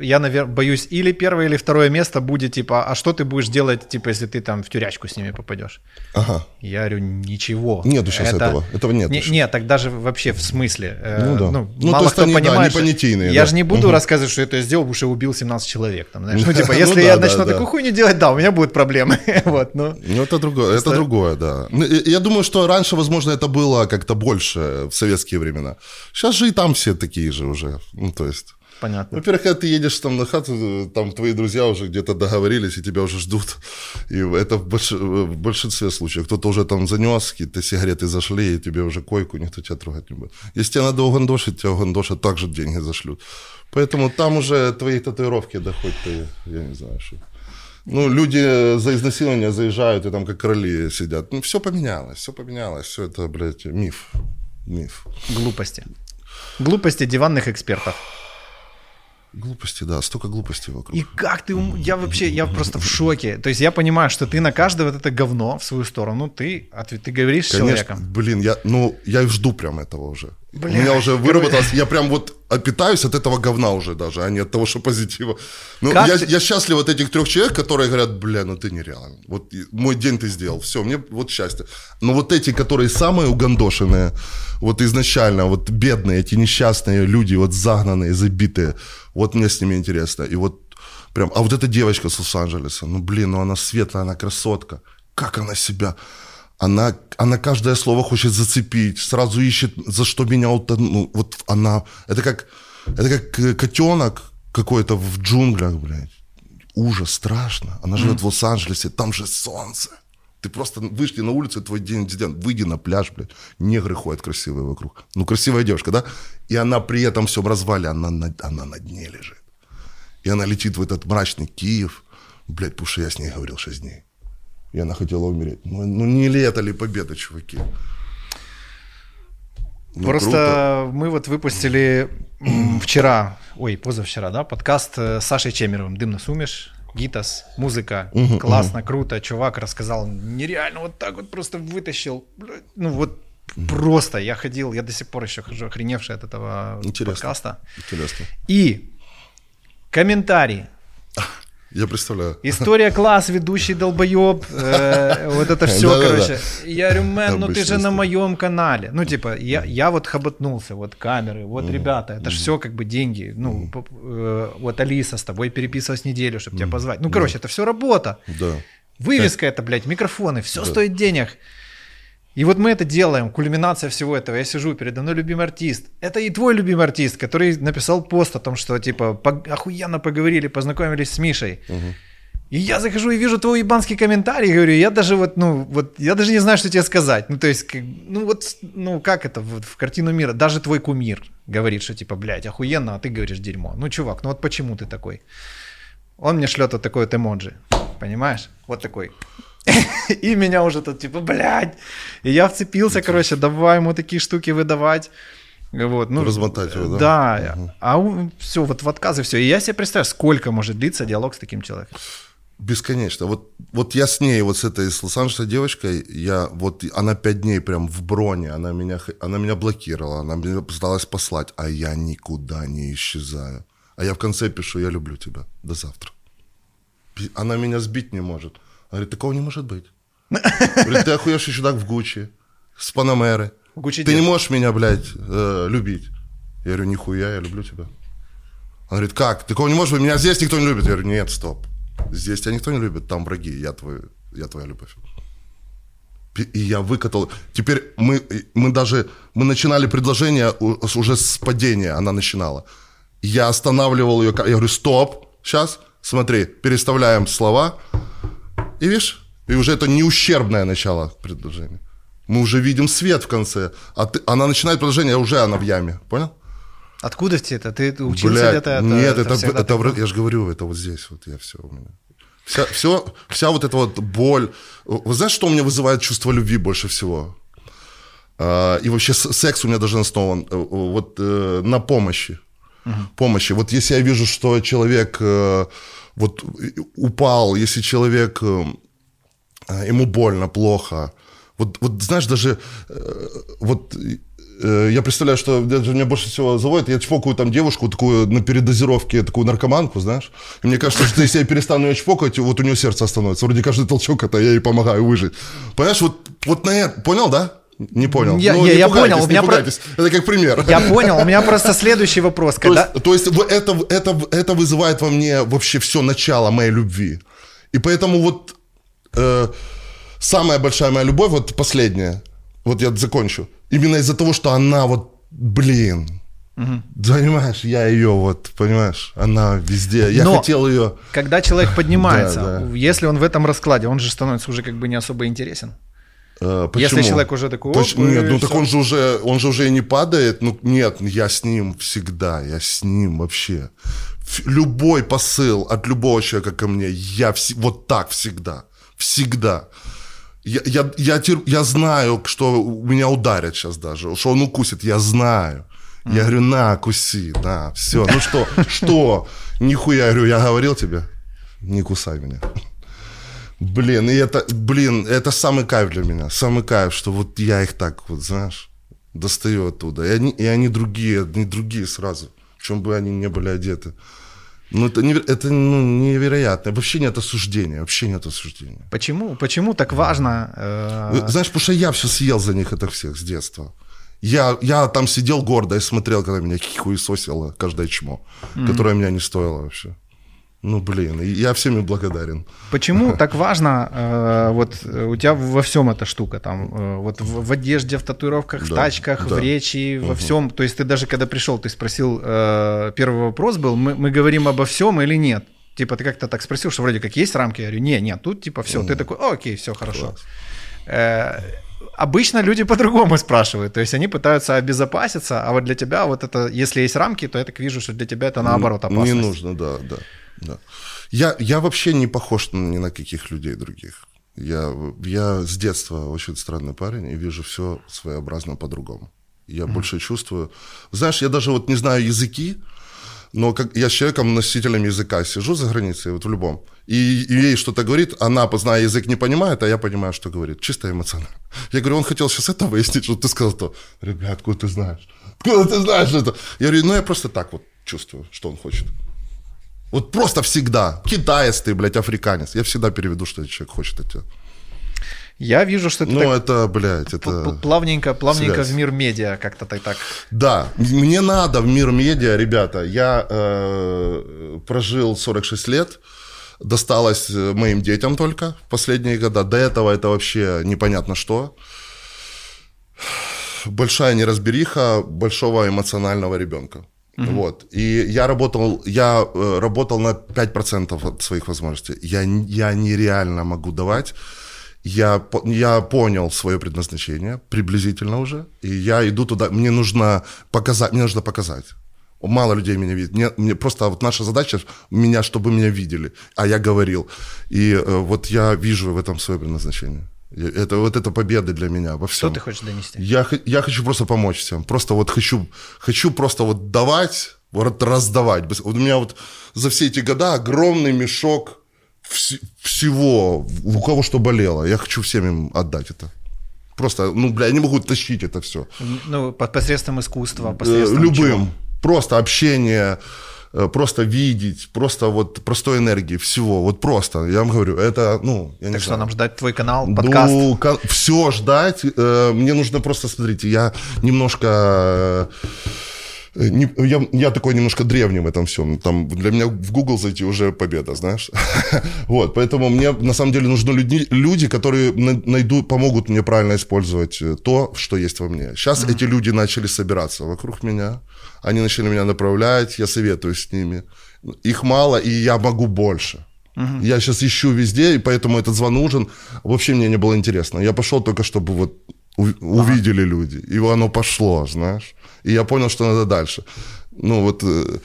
[SPEAKER 2] я, наверное, боюсь, или первое, или второе место будет, типа, а что ты будешь делать, типа, если ты там в тюрячку с ними попадешь?
[SPEAKER 1] Ага.
[SPEAKER 2] Я говорю, ничего.
[SPEAKER 1] Нету сейчас это... этого, этого нет.
[SPEAKER 2] Не, нет, так даже вообще в смысле.
[SPEAKER 1] Э, ну да. Ну,
[SPEAKER 2] ну мало кто они, понимает.
[SPEAKER 1] Да, не понятийные,
[SPEAKER 2] я
[SPEAKER 1] да.
[SPEAKER 2] же не буду угу. рассказывать, что это я сделал, потому что убил 17 человек. Там, знаешь, ну, типа, если ну, я да, начну да, такую хуйню делать, да, у меня будут проблемы. вот,
[SPEAKER 1] ну, ну, это другое, это другое, да. Ну, я думаю, что раньше, возможно, это было как-то больше в советские времена. Сейчас же и там все такие же уже. Ну, то есть...
[SPEAKER 2] Понятно.
[SPEAKER 1] Во-первых, когда ты едешь там на хату, там твои друзья уже где-то договорились, и тебя уже ждут. И это в, больш... в большинстве случаев. Кто-то уже там занес, какие-то сигареты зашли, и тебе уже койку, никто тебя трогать не будет. Если тебе надо угандошить, тебя угандошат, также деньги зашлют. Поэтому там уже твои татуировки доходят, ты, я не знаю, что... Ну, люди за изнасилование заезжают и там как короли сидят. Ну, все поменялось, все поменялось. Все это, блядь, миф. Миф.
[SPEAKER 2] Глупости. Глупости диванных экспертов.
[SPEAKER 1] Глупости, да, столько глупостей вокруг.
[SPEAKER 2] И как ты, я вообще, я просто в шоке. То есть я понимаю, что ты на каждое вот это говно в свою сторону, ты, ты говоришь Конечно, с человеком.
[SPEAKER 1] Блин, я, ну, я жду прям этого уже. Бля, У меня уже выработалось, я прям вот питаюсь от этого говна уже даже, а не от того, что позитива. Ну, я, ты... я счастлив от этих трех человек, которые говорят, бля, ну ты нереально. Вот мой день ты сделал, все, мне вот счастье. Но вот эти, которые самые угандошенные, вот изначально, вот бедные, эти несчастные люди, вот загнанные, забитые, вот мне с ними интересно. И вот прям, а вот эта девочка с Лос-Анджелеса, ну блин, ну она светлая, она красотка. Как она себя она, она каждое слово хочет зацепить, сразу ищет, за что меня, ну, вот она, это как, это как э, котенок какой-то в джунглях, блядь. Ужас, страшно. Она живет mm. в Лос-Анджелесе, там же солнце. Ты просто вышли на улицу, твой день день, выйди на пляж, блядь. Негры ходят красивые вокруг. Ну, красивая девушка, да? И она при этом всем развале, она на, она на дне лежит. И она летит в этот мрачный Киев. Блядь, потому что я с ней говорил 6 дней и она хотела умереть. Ну, ну не ли это ли победа, чуваки?
[SPEAKER 2] Ну, Просто круто. мы вот выпустили вчера, ой, позавчера, да, подкаст с Сашей Чемеровым «Дым на сумеш», Гитас, музыка, угу, классно, угу. круто, чувак рассказал, нереально вот так вот просто вытащил, ну вот угу. просто, я ходил, я до сих пор еще хожу охреневший от этого Интересно. подкаста.
[SPEAKER 1] Интересно.
[SPEAKER 2] И комментарий
[SPEAKER 1] я представляю.
[SPEAKER 2] История класс, ведущий долбоеб, э, вот это все, короче. Я говорю, мэн, ну ты же на моем канале. Ну, типа, я, я вот хоботнулся, вот камеры, вот ребята, это же все как бы деньги. Ну, э, вот Алиса с тобой переписывалась неделю, чтобы тебя позвать. Ну, короче, это все работа.
[SPEAKER 1] Да.
[SPEAKER 2] Вывеска это, блядь, микрофоны, все стоит денег. И вот мы это делаем, кульминация всего этого. Я сижу, передо мной любимый артист. Это и твой любимый артист, который написал пост о том, что типа охуенно поговорили, познакомились с Мишей. Угу. И я захожу и вижу твой ебанский комментарий, говорю, я даже вот, ну, вот, я даже не знаю, что тебе сказать. Ну, то есть, как, ну, вот, ну, как это вот, в картину мира? Даже твой кумир говорит, что, типа, блядь, охуенно, а ты говоришь дерьмо. Ну, чувак, ну вот почему ты такой? Он мне шлет вот такой вот эмоджи, понимаешь? Вот такой. И меня уже тут, типа, блядь. И я вцепился, короче, давай ему такие штуки выдавать. Вот, ну,
[SPEAKER 1] Размотать его, да?
[SPEAKER 2] Да, а все, вот в отказы все. И я себе представляю, сколько может длиться диалог с таким человеком.
[SPEAKER 1] Бесконечно. Вот, вот я с ней, вот с этой с Лос-Анджелеса девочкой, я вот, она пять дней прям в броне, она меня, она меня блокировала, она меня пыталась послать, а я никуда не исчезаю. А я в конце пишу, я люблю тебя, до завтра. Она меня сбить не может. Она говорит, такого не может быть. Говорит, ты охуевший чудак в Гуччи, с Панамеры.
[SPEAKER 2] Гуччи
[SPEAKER 1] Ты не можешь меня, блядь, э, любить. Я говорю, нихуя, я люблю тебя. Она говорит, как? Такого не может быть, меня здесь никто не любит. Я говорю, нет, стоп. Здесь тебя никто не любит, там враги, я, твой, я твоя любовь. И я выкатал. Теперь мы, мы даже, мы начинали предложение уже с падения, она начинала. Я останавливал ее, я говорю, стоп, сейчас, смотри, переставляем слова. И видишь, и уже это не ущербное начало предложения. Мы уже видим свет в конце. А ты, она начинает предложение, а уже она в яме. Понял?
[SPEAKER 2] Откуда тебе это? Ты ты учился где-то? Это,
[SPEAKER 1] нет, это,
[SPEAKER 2] всегда
[SPEAKER 1] это,
[SPEAKER 2] так
[SPEAKER 1] в- я же говорю, это вот здесь вот я все у меня. Вся, все, вся вот эта вот боль. Вы знаете, что у меня вызывает чувство любви больше всего? А, и вообще секс у меня даже основан э, вот э, на помощи. Помощи. Вот если я вижу, что человек э, вот э, упал, если человек э, а, ему больно, плохо. Вот, вот знаешь, даже э, вот э, я представляю, что меня больше всего заводит, я чпокаю там девушку такую на передозировке, такую наркоманку, знаешь, и мне кажется, что если я перестану ее чпокать, вот у нее сердце остановится. Вроде каждый толчок это я ей помогаю выжить. Понимаешь, вот, вот на это, понял, да? Не понял.
[SPEAKER 2] Я-
[SPEAKER 1] Ну,
[SPEAKER 2] я-
[SPEAKER 1] не
[SPEAKER 2] я понял, у
[SPEAKER 1] не
[SPEAKER 2] меня про-
[SPEAKER 1] пугайтесь. Это как пример.
[SPEAKER 2] Я понял, у меня просто следующий вопрос.
[SPEAKER 1] То
[SPEAKER 2] Когда...
[SPEAKER 1] есть, то есть это, это, это вызывает во мне вообще все начало моей любви. И поэтому вот э, самая большая моя любовь, вот последняя, вот я закончу, именно из-за того, что она вот, блин, понимаешь, я ее вот, понимаешь, она везде, я
[SPEAKER 2] Но-
[SPEAKER 1] хотел ее...
[SPEAKER 2] Когда человек поднимается,
[SPEAKER 1] Да, да.
[SPEAKER 2] если он в этом раскладе, он же становится уже как бы не особо интересен.
[SPEAKER 1] Э,
[SPEAKER 2] Если
[SPEAKER 1] почему?
[SPEAKER 2] человек уже такой, и
[SPEAKER 1] нет, ну так он же уже, он же уже и не падает. Ну нет, я с ним всегда, я с ним вообще. Любой посыл от любого человека ко мне, я вс- вот так всегда, всегда. Я, я, я, тер- я знаю, что меня ударят сейчас даже, что он укусит, я знаю. Я говорю, на, куси, на, все. Ну что, что? Нихуя, я говорю, я говорил тебе, не кусай меня. Блин, и это, блин, это самый кайф для меня. Самый кайф, что вот я их так вот, знаешь, достаю оттуда. И они, и они другие, они другие сразу. В чем бы они не были одеты. Ну, это, неве- это ну, невероятно. Вообще нет осуждения, вообще нет осуждения.
[SPEAKER 2] Почему? Почему так важно? э,
[SPEAKER 1] Знаешь, потому что я все съел за них это всех с детства. Я, я там сидел гордо и смотрел, когда меня хуесосило каждое чмо, которое меня не стоило вообще. Ну, блин, я всеми благодарен.
[SPEAKER 2] Почему так важно, э, вот э, у тебя во всем эта штука, там, э, вот в, в одежде, в татуировках, в
[SPEAKER 1] Да,
[SPEAKER 2] тачках,
[SPEAKER 1] да.
[SPEAKER 2] в речи, во всем. То есть ты даже когда пришел, ты спросил, э, первый вопрос был, мы, мы говорим обо всем или нет? Типа ты как-то так спросил, что вроде как есть рамки? Я говорю, не, нет, тут типа все. Ты такой, «О, окей, все хорошо. Э, Обычно люди по-другому спрашивают, то есть они пытаются обезопаситься, а вот для тебя вот это, если есть рамки, то я так вижу, что для тебя это наоборот опасность.
[SPEAKER 1] Не нужно, да, да. Да. Я, я вообще не похож ни на каких людей других. Я, я с детства очень странный парень и вижу все своеобразно по-другому. Я больше чувствую. Знаешь, я даже вот не знаю языки, но как я с человеком, носителем языка, сижу за границей, вот в любом, и, и ей что-то говорит, она, зная язык, не понимает, а я понимаю, что говорит. Чисто эмоционально. Я говорю, он хотел сейчас это выяснить, что ты сказал то. Ребят, откуда ты знаешь? Откуда ты знаешь это? Я говорю, ну я просто так вот чувствую, что он хочет. Вот просто всегда. Китаец ты, блядь, африканец. Я всегда переведу, что этот человек хочет от тебя.
[SPEAKER 2] Я вижу, что ты
[SPEAKER 1] Ну,
[SPEAKER 2] так
[SPEAKER 1] это, блядь, это...
[SPEAKER 2] плавненько, плавненько
[SPEAKER 1] связь.
[SPEAKER 2] в мир медиа как-то так. так.
[SPEAKER 1] Да, мне надо в мир медиа, ребята. Я э, прожил 46 лет, досталось э, моим детям только в последние года. До этого это вообще непонятно что. Большая неразбериха большого эмоционального ребенка. Угу. Вот. И я работал, я э, работал на 5% от своих возможностей. Я, я нереально могу давать. Я, я понял свое предназначение приблизительно уже, и я иду туда. Мне нужно показать, мне нужно показать. Мало людей меня видит. Мне, мне просто вот наша задача меня, чтобы меня видели, а я говорил. И э, вот я вижу в этом свое предназначение. Это вот это победа для меня во всем.
[SPEAKER 2] Что ты хочешь донести?
[SPEAKER 1] Я, я хочу просто помочь всем. Просто вот хочу, хочу просто вот давать, вот раздавать. Вот у меня вот за все эти года огромный мешок вс- всего, у кого что болело. Я хочу всем им отдать это. Просто, ну, бля, я не могу тащить это все.
[SPEAKER 2] Ну, посредством искусства, посредством
[SPEAKER 1] Любым.
[SPEAKER 2] Чего?
[SPEAKER 1] Просто общение, Э, просто видеть, просто вот простой энергии, всего, вот просто, я вам говорю, это, ну, я
[SPEAKER 2] так
[SPEAKER 1] не
[SPEAKER 2] что,
[SPEAKER 1] знаю.
[SPEAKER 2] нам ждать твой канал, подкаст?
[SPEAKER 1] Ну, все ждать, э, мне нужно просто, смотрите, я немножко... Э, не, я, я такой немножко древний в этом всем. Там для меня в Google зайти уже победа, знаешь. вот, поэтому мне на самом деле нужны люди, люди, которые найдут, помогут мне правильно использовать то, что есть во мне. Сейчас mm-hmm. эти люди начали собираться вокруг меня они начали меня направлять, я советую с ними. Их мало, и я могу больше. Угу. Я сейчас ищу везде, и поэтому этот звон нужен. Вообще мне не было интересно. Я пошел только, чтобы вот увидели ага. люди. И оно пошло, знаешь. И я понял, что надо дальше. Ну вот, э,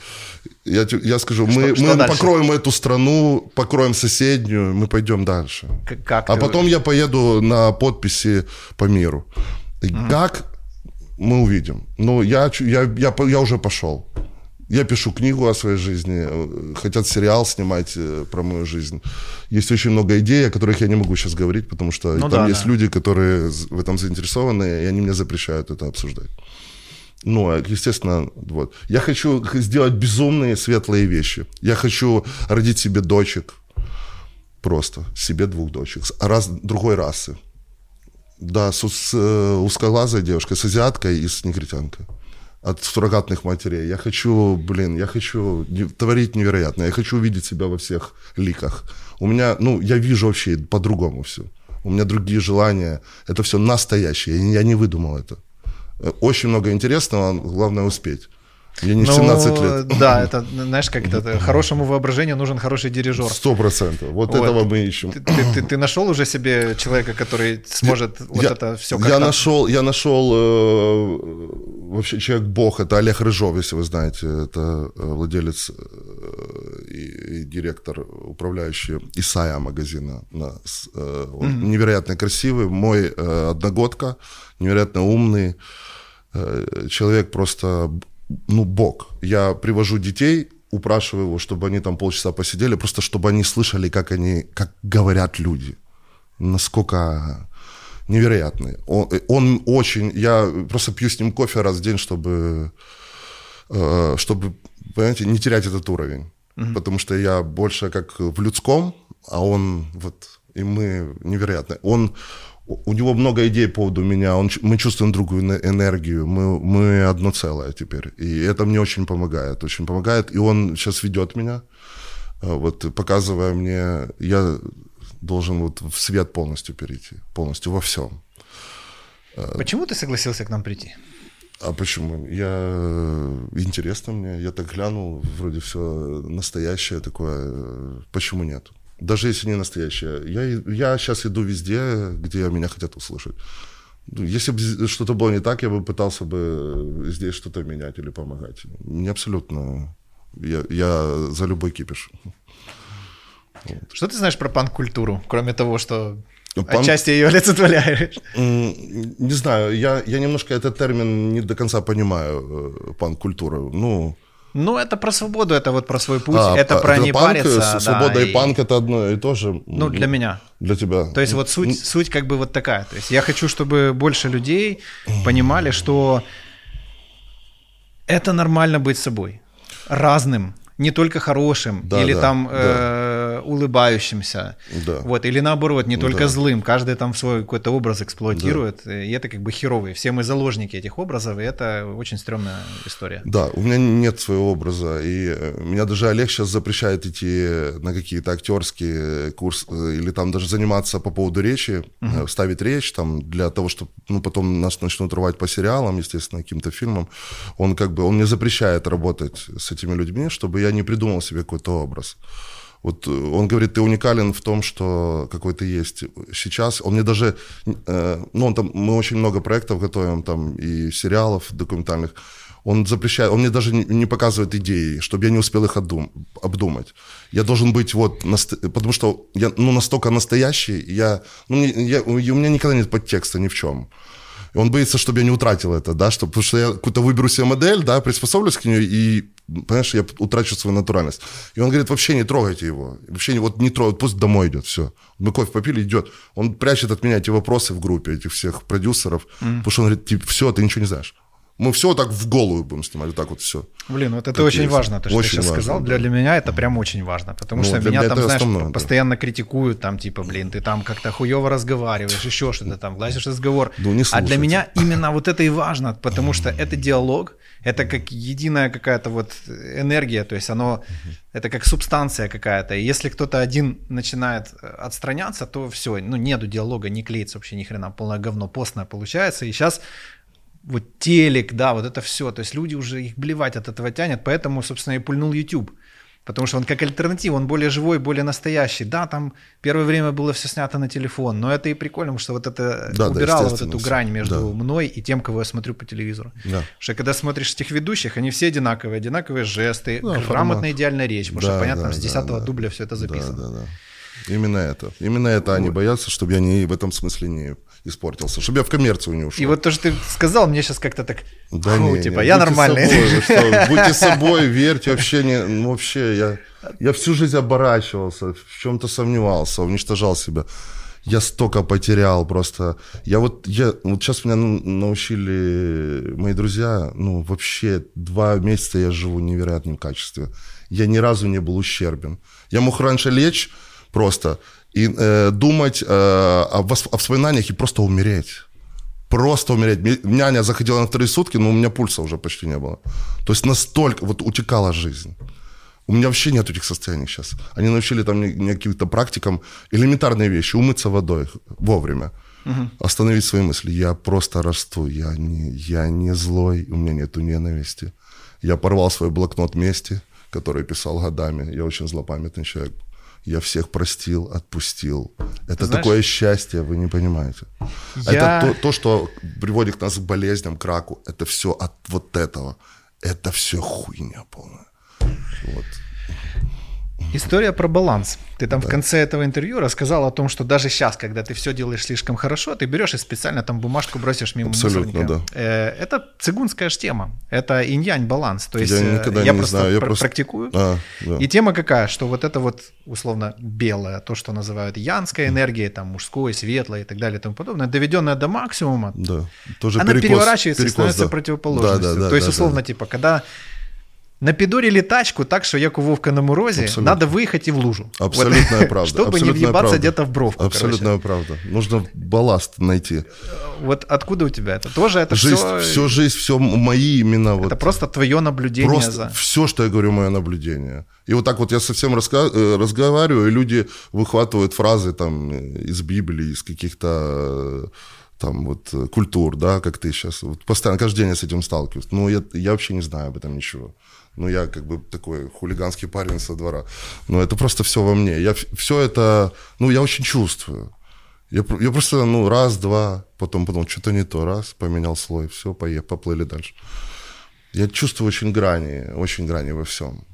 [SPEAKER 1] я, я скажу, что, мы, что мы покроем эту страну, покроем соседнюю, мы пойдем дальше.
[SPEAKER 2] Как
[SPEAKER 1] а потом я поеду на подписи по миру. Угу. Как мы увидим. Но я, я, я, я уже пошел. Я пишу книгу о своей жизни, э, хотят сериал снимать э, про мою жизнь. Есть очень много идей, о которых я не могу сейчас говорить, потому что ну, там да, есть да. люди, которые в этом заинтересованы, и они мне запрещают это обсуждать. Ну, естественно, вот. Я хочу сделать безумные светлые вещи. Я хочу родить себе дочек. Просто. Себе двух дочек. Раз, другой расы. Да, с, с э, узкоглазой девушкой, с азиаткой и с негритянкой. От суррогатных матерей. Я хочу, блин, я хочу творить невероятное. Я хочу увидеть себя во всех ликах. У меня, ну, я вижу вообще по-другому все. У меня другие желания. Это все настоящее. Я не выдумал это. Э, очень много интересного, главное успеть. Я не ну, 17 лет.
[SPEAKER 2] Да, это, знаешь, как это, хорошему воображению нужен хороший дирижер.
[SPEAKER 1] Сто процентов. Вот, вот этого мы ищем.
[SPEAKER 2] Ты, ты, ты, ты нашел уже себе человека, который сможет я, вот это все как-то...
[SPEAKER 1] Я нашел, я нашел э, вообще человек-бог, это Олег Рыжов, если вы знаете, это э, владелец э, и, и директор, управляющий Исая магазина. Э, mm-hmm. Невероятно красивый, мой э, одногодка, невероятно умный, человек просто ну, бог. Я привожу детей, упрашиваю его, чтобы они там полчаса посидели, просто чтобы они слышали, как они, как говорят люди. Насколько невероятный. Он, он очень... Я просто пью с ним кофе раз в день, чтобы, э, чтобы понимаете, не терять этот уровень. Mm-hmm. Потому что я больше как в людском, а он вот... И мы невероятно. Он у него много идей по поводу меня, он, мы чувствуем другую энергию, мы, мы одно целое теперь. И это мне очень помогает, очень помогает. И он сейчас ведет меня, э, вот показывая мне, я должен вот в свет полностью перейти, полностью во всем.
[SPEAKER 2] Э, почему ты согласился к нам прийти?
[SPEAKER 1] А почему? Я интересно мне, я так глянул, вроде все настоящее такое. Почему нет? Даже если не настоящая. Я, я сейчас иду везде, где меня хотят услышать. Ну, если бы что-то было не так, я бы пытался бы здесь что-то менять или помогать. Не абсолютно. Я, я за любой кипиш.
[SPEAKER 2] Вот. Что ты знаешь про панк-культуру, кроме того, что ну, Панк... отчасти ее олицетворяешь?
[SPEAKER 1] Не знаю, я, я немножко этот термин не до конца понимаю, э, панк-культуру. Ну,
[SPEAKER 2] ну, это про свободу, это вот про свой путь, а, это про это не панк, париться.
[SPEAKER 1] Свобода да, и, и панк это одно и то же.
[SPEAKER 2] Ну, для меня.
[SPEAKER 1] Для тебя.
[SPEAKER 2] То есть вот суть, суть как бы вот такая. То есть я хочу, чтобы больше людей понимали, что это нормально быть собой. Разным. Не только хорошим. Да, или да, там да. Э, э, улыбающимся.
[SPEAKER 1] Да.
[SPEAKER 2] Вот, или наоборот, не только
[SPEAKER 1] Да.
[SPEAKER 2] злым. Каждый там свой какой-то образ эксплуатирует. И это как бы херовый. Все мы заложники этих образов, и это очень стрёмная история.
[SPEAKER 1] Да, у меня нет своего образа, и э, меня даже Олег сейчас запрещает идти на какие-то актерские курсы э, или там даже заниматься по поводу речи, э, ставить речь там для того, чтобы, ну, потом нас начнут рвать по сериалам, естественно, каким-то фильмам. Он как бы, он мне запрещает работать с этими людьми, чтобы я не придумал себе какой-то образ. Вот э, он говорит, ты уникален в том, что какой ты есть сейчас. Он мне даже, э, ну, он там, мы очень много проектов готовим, там, и сериалов документальных. Он запрещает, он мне даже не, показывает идеи, чтобы я не успел их отдум, обдумать. Я должен быть вот, потому что я, ну, настолько настоящий, я, ну, я, у меня никогда нет подтекста ни в чем. Он боится, чтобы я не утратил это, да, что, потому что я какую-то выберу себе модель, да, приспособлюсь к ней и, понимаешь, я утрачу свою натуральность. И он говорит, вообще не трогайте его, вообще не, вот не трогайте, пусть домой идет, все. Мы кофе попили, идет. Он прячет от меня эти вопросы в группе, этих всех продюсеров, потому что он говорит, типа, все, ты ничего не знаешь. Мы все так в голову будем снимать, вот так вот все.
[SPEAKER 2] Блин, вот это
[SPEAKER 1] Как
[SPEAKER 2] очень
[SPEAKER 1] есть.
[SPEAKER 2] важно, то, что
[SPEAKER 1] Очень
[SPEAKER 2] ты сейчас
[SPEAKER 1] важно,
[SPEAKER 2] сказал.
[SPEAKER 1] да.
[SPEAKER 2] Для, для меня это прям очень важно, потому
[SPEAKER 1] Ну,
[SPEAKER 2] что меня там, знаешь,
[SPEAKER 1] основное, да.
[SPEAKER 2] постоянно критикуют, там, типа, блин, ты там как-то хуево разговариваешь, еще что-то там, глазишь разговор.
[SPEAKER 1] Ну, не
[SPEAKER 2] а для меня именно вот это и важно, потому что это диалог, это как единая какая-то вот энергия, то есть оно, это как субстанция какая-то. И если кто-то один начинает э, отстраняться, то все, ну, нету диалога, не клеится вообще ни хрена, полное говно постное получается. И сейчас вот телек, да, вот это все. То есть люди уже их блевать от этого тянет, поэтому, собственно, и пульнул YouTube. Потому что он как альтернатива, он более живой, более настоящий. Да, там первое время было все снято на телефон, но это и прикольно, потому что вот это
[SPEAKER 1] Да, да,
[SPEAKER 2] убирало вот
[SPEAKER 1] естественно,
[SPEAKER 2] эту грань между
[SPEAKER 1] да.
[SPEAKER 2] мной и тем, кого я смотрю по телевизору.
[SPEAKER 1] Да.
[SPEAKER 2] Потому что когда смотришь этих ведущих, они все одинаковые, одинаковые жесты,
[SPEAKER 1] Да,
[SPEAKER 2] грамотная
[SPEAKER 1] формат.
[SPEAKER 2] идеальная речь, потому
[SPEAKER 1] Да,
[SPEAKER 2] что, понятно,
[SPEAKER 1] да,
[SPEAKER 2] с 10
[SPEAKER 1] да, да.
[SPEAKER 2] дубля все это записано.
[SPEAKER 1] Да, да, да. Именно это. Именно это они боятся, чтобы я не в этом смысле не испортился, чтобы я в коммерцию не ушел.
[SPEAKER 2] И вот то, что ты сказал, мне сейчас как-то так,
[SPEAKER 1] Да
[SPEAKER 2] фу,
[SPEAKER 1] не,
[SPEAKER 2] типа,
[SPEAKER 1] не,
[SPEAKER 2] я
[SPEAKER 1] будьте
[SPEAKER 2] нормальный.
[SPEAKER 1] собой, что, будьте собой, верьте, вообще не, ну, вообще, я, я всю жизнь оборачивался, в чем-то сомневался, уничтожал себя. Я столько потерял просто. Я вот, я, вот сейчас меня ну, научили мои друзья, ну, вообще два месяца я живу в невероятном качестве. Я ни разу не был ущербен. Я мог раньше лечь просто и э, думать э, о, о воспоминаниях и просто умереть просто умереть. Няня заходила на вторые сутки, но у меня пульса уже почти не было. То есть настолько вот утекала жизнь. У меня вообще нет этих состояний сейчас. Они научили там мне- каким-то практикам элементарные вещи. Умыться водой вовремя. Остановить свои мысли. Я просто расту. Я не, я не злой. У меня нету ненависти. Я порвал свой блокнот мести, который писал годами. Я очень злопамятный человек. Я всех простил, отпустил. Это
[SPEAKER 2] знаешь-
[SPEAKER 1] такое счастье, вы не понимаете.
[SPEAKER 2] Я-
[SPEAKER 1] Это то, то, что приводит нас к болезням, к раку. Это все от вот этого. Это все хуйня полная. Вот.
[SPEAKER 2] История про баланс. Ты там в конце этого интервью рассказал о том, что даже сейчас, когда ты все делаешь слишком хорошо, ты берешь и специально там бумажку бросишь мимо
[SPEAKER 1] Абсолютно,
[SPEAKER 2] мусорника. Э, Это цигунская ж тема. Это инь-янь баланс. То есть
[SPEAKER 1] Я
[SPEAKER 2] э,
[SPEAKER 1] никогда
[SPEAKER 2] я
[SPEAKER 1] не
[SPEAKER 2] просто
[SPEAKER 1] знаю, я
[SPEAKER 2] пр-
[SPEAKER 1] просто-
[SPEAKER 2] практикую.
[SPEAKER 1] А, да.
[SPEAKER 2] И тема какая, что вот это вот условно белое, то, что называют янской энергией, там мужской, светлой и так далее и тому подобное, доведенное до максимума,
[SPEAKER 1] Да. Тоже
[SPEAKER 2] она
[SPEAKER 1] перекос-
[SPEAKER 2] переворачивается и
[SPEAKER 1] перекос,
[SPEAKER 2] становится
[SPEAKER 1] да.
[SPEAKER 2] противоположностью.
[SPEAKER 1] Да, да, да,
[SPEAKER 2] То есть,
[SPEAKER 1] да,
[SPEAKER 2] условно,
[SPEAKER 1] да.
[SPEAKER 2] типа, когда напидорили тачку так, что як у Вовка на морозе,
[SPEAKER 1] Абсолютно.
[SPEAKER 2] надо выехать и в лужу.
[SPEAKER 1] Абсолютная
[SPEAKER 2] Вот.
[SPEAKER 1] правда.
[SPEAKER 2] Чтобы не
[SPEAKER 1] абсолютная
[SPEAKER 2] въебаться где-то в бровку. короче.
[SPEAKER 1] Абсолютная правда. Нужно балласт найти.
[SPEAKER 2] Вот откуда у тебя это? Тоже это
[SPEAKER 1] жизнь,
[SPEAKER 2] все...
[SPEAKER 1] всю жизнь, все мои именно вот.
[SPEAKER 2] Это просто твое наблюдение
[SPEAKER 1] Просто
[SPEAKER 2] за...
[SPEAKER 1] все, что я говорю, мое наблюдение. И вот так вот я совсем раска- э, разговариваю, и люди выхватывают фразы там из Библии, из каких-то э, там вот э, культур, да, как ты сейчас. Вот постоянно, каждый день я с этим сталкиваюсь. Ну, я, я вообще не знаю об этом ничего. Ну, я как бы такой хулиганский парень со двора. Но это просто все во мне. Я все это, ну, я очень чувствую. Я, я просто, ну, раз, два, потом, потом что-то не то, раз, поменял слой, все, поплыли дальше. Я чувствую очень грани, очень грани во всем.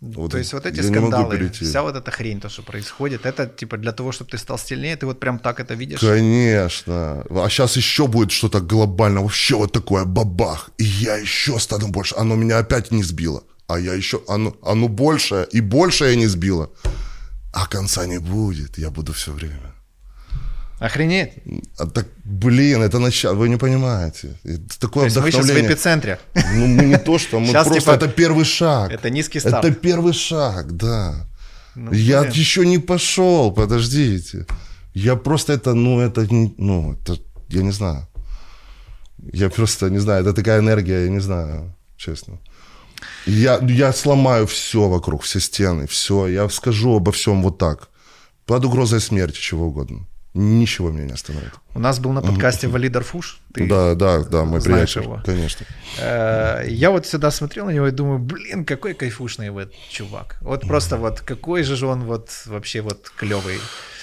[SPEAKER 1] Вот
[SPEAKER 2] То есть вот эти скандалы, вся вот эта хрень, то, что происходит, это типа для того, чтобы ты стал сильнее, ты вот прям так это видишь?
[SPEAKER 1] Конечно. А сейчас еще будет что-то глобальное, вообще вот такое бабах. И я еще стану больше. Оно меня опять не сбило. А я еще, оно, оно больше и больше я не сбило. А конца не будет, я буду все время.
[SPEAKER 2] Охренеть.
[SPEAKER 1] А так, блин, это начало, вы не понимаете. Это такое
[SPEAKER 2] То есть мы сейчас в эпицентре.
[SPEAKER 1] Ну, мы не то, что, мы
[SPEAKER 2] Щас,
[SPEAKER 1] просто,
[SPEAKER 2] типа,
[SPEAKER 1] это первый шаг.
[SPEAKER 2] Это низкий старт.
[SPEAKER 1] Это первый шаг, да.
[SPEAKER 2] Ну,
[SPEAKER 1] я
[SPEAKER 2] блин.
[SPEAKER 1] еще не пошел, подождите. Я просто это, ну, это, не, ну, это, я не знаю. Я просто не знаю, это такая энергия, я не знаю, честно. Я, я сломаю все вокруг, все стены, все. Я скажу обо всем вот так. Под угрозой смерти, чего угодно. Ничего меня не остановит.
[SPEAKER 2] У нас был на подкасте Валид Арфуш. Ты
[SPEAKER 1] да, да, да, мой
[SPEAKER 2] знаешь
[SPEAKER 1] приятель,
[SPEAKER 2] его.
[SPEAKER 1] конечно.
[SPEAKER 2] Э, Я вот всегда смотрел на него и думаю, блин, какой кайфушный вот чувак. Вот просто вот какой же он вот вообще вот клевый.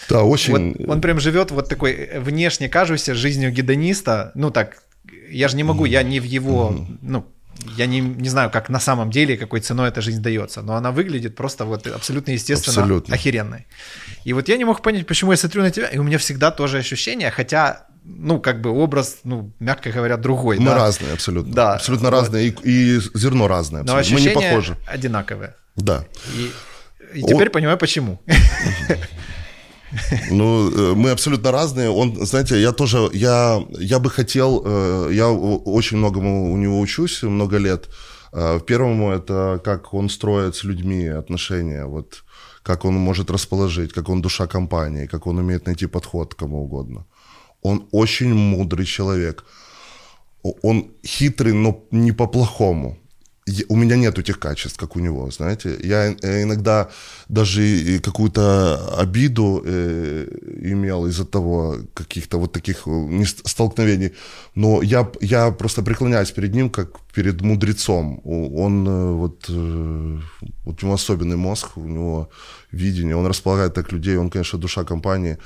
[SPEAKER 1] Да, очень...
[SPEAKER 2] Вот он прям живет вот такой внешне кажущейся жизнью гедониста. Ну так, я же не могу, я не в его, ну, я не, не знаю, как на самом деле, какой ценой эта жизнь дается, но она выглядит просто вот абсолютно естественно
[SPEAKER 1] Абсолютно.
[SPEAKER 2] охеренной. И вот я не мог понять, почему я смотрю на тебя, и у меня всегда тоже ощущение, хотя, ну, как бы образ, ну, мягко говоря, другой.
[SPEAKER 1] Мы
[SPEAKER 2] да.
[SPEAKER 1] разные абсолютно.
[SPEAKER 2] Да,
[SPEAKER 1] Абсолютно
[SPEAKER 2] вот.
[SPEAKER 1] разные. И, и зерно разное.
[SPEAKER 2] Но
[SPEAKER 1] абсолютно. Мы не похожи.
[SPEAKER 2] одинаковые.
[SPEAKER 1] Да.
[SPEAKER 2] И, и теперь понимаю, почему.
[SPEAKER 1] Ну, э, мы абсолютно разные. Он, знаете, я тоже, я, я бы хотел, э, я очень многому у него учусь, много лет. Э, Первому это как он строит с людьми отношения, вот как он может расположить, как он душа компании, как он умеет найти подход к кому угодно. Он очень мудрый человек. Он хитрый, но не по-плохому. У меня нет этих качеств, как у него, знаете. Я иногда даже какую-то обиду э, имел из-за того, каких-то вот таких э, столкновений. Но я, я просто преклоняюсь перед ним, как перед мудрецом. Он э, вот, э, вот у него особенный мозг, у него видение, он располагает так людей, он, конечно, душа компании.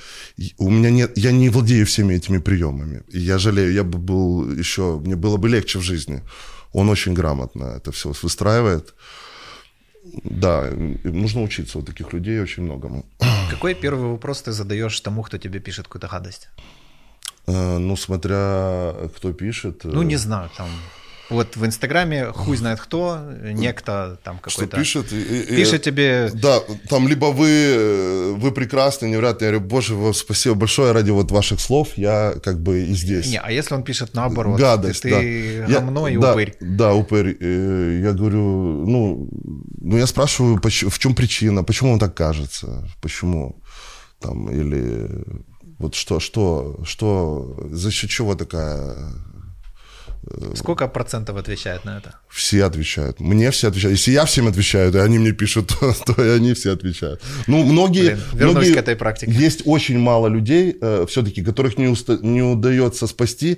[SPEAKER 1] У меня нет, я не владею всеми этими приемами. Я жалею, я бы был еще, мне было бы легче в жизни. Он очень грамотно это все выстраивает. Да, нужно учиться у таких людей очень многому.
[SPEAKER 2] Какой первый вопрос ты задаешь тому, кто тебе пишет какую-то гадость?
[SPEAKER 1] Э, Ну, смотря кто пишет.
[SPEAKER 2] Ну,
[SPEAKER 1] э,
[SPEAKER 2] не знаю, там... Вот в Инстаграме хуй знает кто, некто там
[SPEAKER 1] что
[SPEAKER 2] какой-то...
[SPEAKER 1] пишет. и- и- и-
[SPEAKER 2] Пишет тебе...
[SPEAKER 1] Да, там либо вы, э, вы прекрасны, невероятно. Я говорю, боже, вам спасибо большое ради вот ваших слов, я как бы и здесь.
[SPEAKER 2] Не, а если он пишет наоборот?
[SPEAKER 1] Гадость,
[SPEAKER 2] ты
[SPEAKER 1] да. Я-
[SPEAKER 2] говно и
[SPEAKER 1] да,
[SPEAKER 2] упырь.
[SPEAKER 1] Да, упырь. Я говорю, ну, ну я спрашиваю, в чем причина, почему он так кажется, почему там, или вот что, что, что, за счет чего такая...
[SPEAKER 2] Сколько процентов отвечает на это?
[SPEAKER 1] Все отвечают. Мне все отвечают. Если я всем отвечаю, и они мне пишут, то, то и они все отвечают. Ну, многие...
[SPEAKER 2] Блин, вернусь
[SPEAKER 1] многие-
[SPEAKER 2] к этой практике.
[SPEAKER 1] Есть очень мало людей, все-таки, которых не, уста- не удается спасти,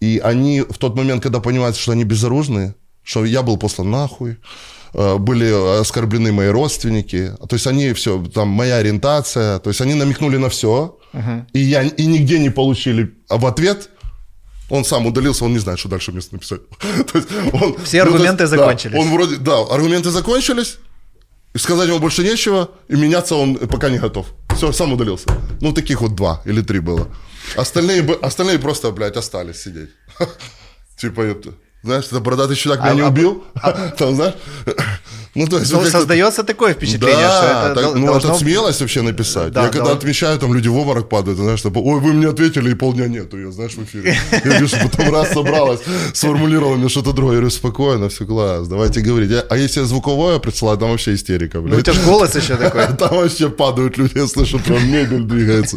[SPEAKER 1] и они в тот момент, когда понимают, что они безоружны, что я был послан нахуй, э, были оскорблены мои родственники, то есть они все, там, моя ориентация, то есть они намекнули на все, и, я, и нигде не получили в ответ, он сам удалился, он не знает, что дальше мне написать. Есть он-
[SPEAKER 2] Все
[SPEAKER 1] ну, то есть,
[SPEAKER 2] аргументы
[SPEAKER 1] да,
[SPEAKER 2] закончились.
[SPEAKER 1] он вроде, да, аргументы закончились, и сказать ему больше нечего, и меняться он пока не готов. Все, сам удалился. Ну, таких вот два или три было. Остальные, остальные просто, блядь, остались сидеть. Типа, это, знаешь, это бородатый чувак меня
[SPEAKER 2] А-
[SPEAKER 1] не
[SPEAKER 2] а-
[SPEAKER 1] убил. Там, знаешь, ну, то есть...
[SPEAKER 2] Ну, создается такое впечатление,
[SPEAKER 1] да,
[SPEAKER 2] что это
[SPEAKER 1] так,
[SPEAKER 2] дол-
[SPEAKER 1] ну
[SPEAKER 2] должно-
[SPEAKER 1] это смелость вообще написать.
[SPEAKER 2] Да,
[SPEAKER 1] я когда
[SPEAKER 2] да.
[SPEAKER 1] отвечаю, там люди в обморок падают, знаешь, типа, ой, вы мне ответили, и полдня нету ее, знаешь, в эфире. Я вижу, потом раз собралась, сформулировала мне что-то другое. Я говорю, спокойно, все класс, давайте говорить. А если звуковое присылаю, там вообще истерика,
[SPEAKER 2] Ну, у
[SPEAKER 1] блядь.
[SPEAKER 2] тебя же голос еще такой.
[SPEAKER 1] Там вообще падают люди, я слышу, прям мебель двигается.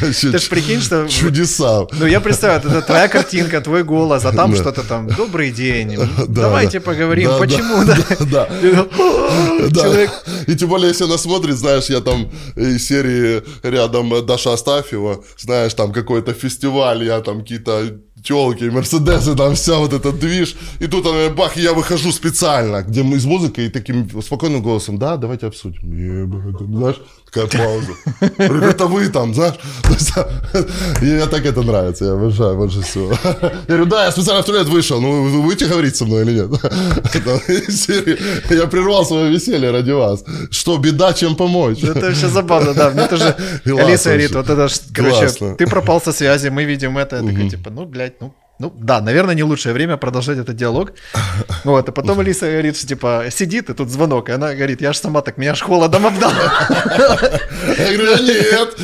[SPEAKER 2] Ты ж прикинь, что...
[SPEAKER 1] Чудеса.
[SPEAKER 2] Ну, я представляю, это твоя картинка, твой голос, а там что-то там, добрый день,
[SPEAKER 1] Да,
[SPEAKER 2] давайте
[SPEAKER 1] да.
[SPEAKER 2] поговорим, почему,
[SPEAKER 1] да.
[SPEAKER 2] И-
[SPEAKER 1] тем более, если она смотрит, знаешь, я там из серии рядом Даша Астафьева, знаешь, там какой-то фестиваль, я там какие-то телки, мерседесы, там вся вот этот движ. И тут она, бах, я выхожу специально, где мы с музыкой и таким спокойным голосом, да, давайте обсудим. Ебать, знаешь, такая пауза. Это вы там, знаешь. И мне так это нравится, я обожаю больше всего. Я говорю, да, я специально в туалет вышел, ну вы будете говорить со мной или нет? Из Я прервал свое веселье ради вас. Что, беда, чем помочь?
[SPEAKER 2] Это вообще забавно, да. Мне тоже Алиса говорит, вот это, короче, ты пропал со связи, мы видим это. Я такой, типа, ну, блядь, ну, ну, да, наверное, не лучшее время продолжать этот диалог. Вот, а потом Алиса говорит, что, типа, сидит, и тут звонок, и она говорит, я ж сама так, меня ж холодом обдала.
[SPEAKER 1] Я говорю, нет,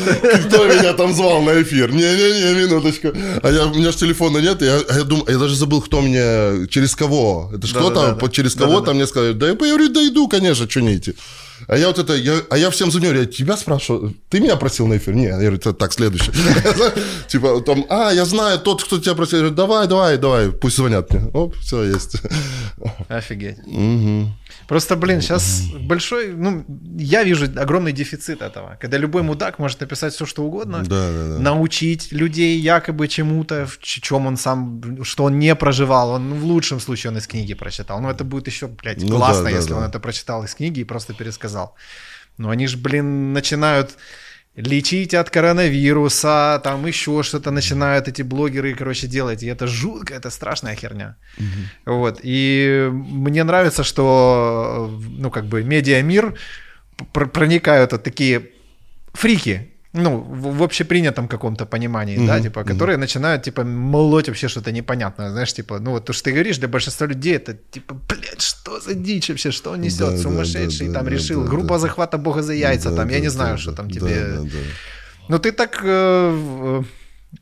[SPEAKER 1] кто меня там звал на эфир? Не-не-не, минуточку. А я, у меня же телефона нет, и я, а я думаю, я даже забыл, кто мне, через кого. Это ж
[SPEAKER 2] Да-да-да.
[SPEAKER 1] по- через
[SPEAKER 2] Да-да-да.
[SPEAKER 1] кого-то мне сказали, да я говорю, да иду, конечно, что не идти. А я вот это, я, а я всем звоню, я тебя спрашиваю, ты меня просил на эфир? Не, я говорю, так, следующий. Типа, там, а, я знаю, тот, кто тебя просил, давай, давай, давай, пусть звонят мне. Оп, все, есть.
[SPEAKER 2] Офигеть. Просто, блин, сейчас большой, ну, я вижу огромный дефицит этого, когда любой мудак может написать все, что угодно,
[SPEAKER 1] Да, да, да.
[SPEAKER 2] научить людей якобы чему-то, в чем он сам, что он не проживал, он ну, в лучшем случае он из книги прочитал, но это будет еще, блядь,
[SPEAKER 1] Ну
[SPEAKER 2] классно,
[SPEAKER 1] да, да,
[SPEAKER 2] если
[SPEAKER 1] да.
[SPEAKER 2] он это прочитал из книги и просто пересказал. Но они же, блин, начинают лечить от коронавируса, там еще что-то начинают эти блогеры, короче, делать. И это жутко, это страшная херня. Вот. И мне нравится, что, ну, как бы, медиамир пр- проникают вот такие фрики, ну, в, в общепринятом каком-то понимании, да,
[SPEAKER 1] Мгм,
[SPEAKER 2] типа, которые начинают, типа, молоть вообще что-то непонятное, знаешь, типа, ну, вот то, что ты говоришь, для большинства людей это, типа, блядь, что за дичь вообще, что он несет,
[SPEAKER 1] Да, да,
[SPEAKER 2] сумасшедший,
[SPEAKER 1] да,
[SPEAKER 2] там
[SPEAKER 1] да,
[SPEAKER 2] решил,
[SPEAKER 1] да,
[SPEAKER 2] группа
[SPEAKER 1] да.
[SPEAKER 2] захвата бога за яйца,
[SPEAKER 1] Да,
[SPEAKER 2] там, я
[SPEAKER 1] да,
[SPEAKER 2] не знаю,
[SPEAKER 1] да,
[SPEAKER 2] что
[SPEAKER 1] да,
[SPEAKER 2] там
[SPEAKER 1] да,
[SPEAKER 2] тебе...
[SPEAKER 1] да, да.
[SPEAKER 2] Ну, ты так... э, в-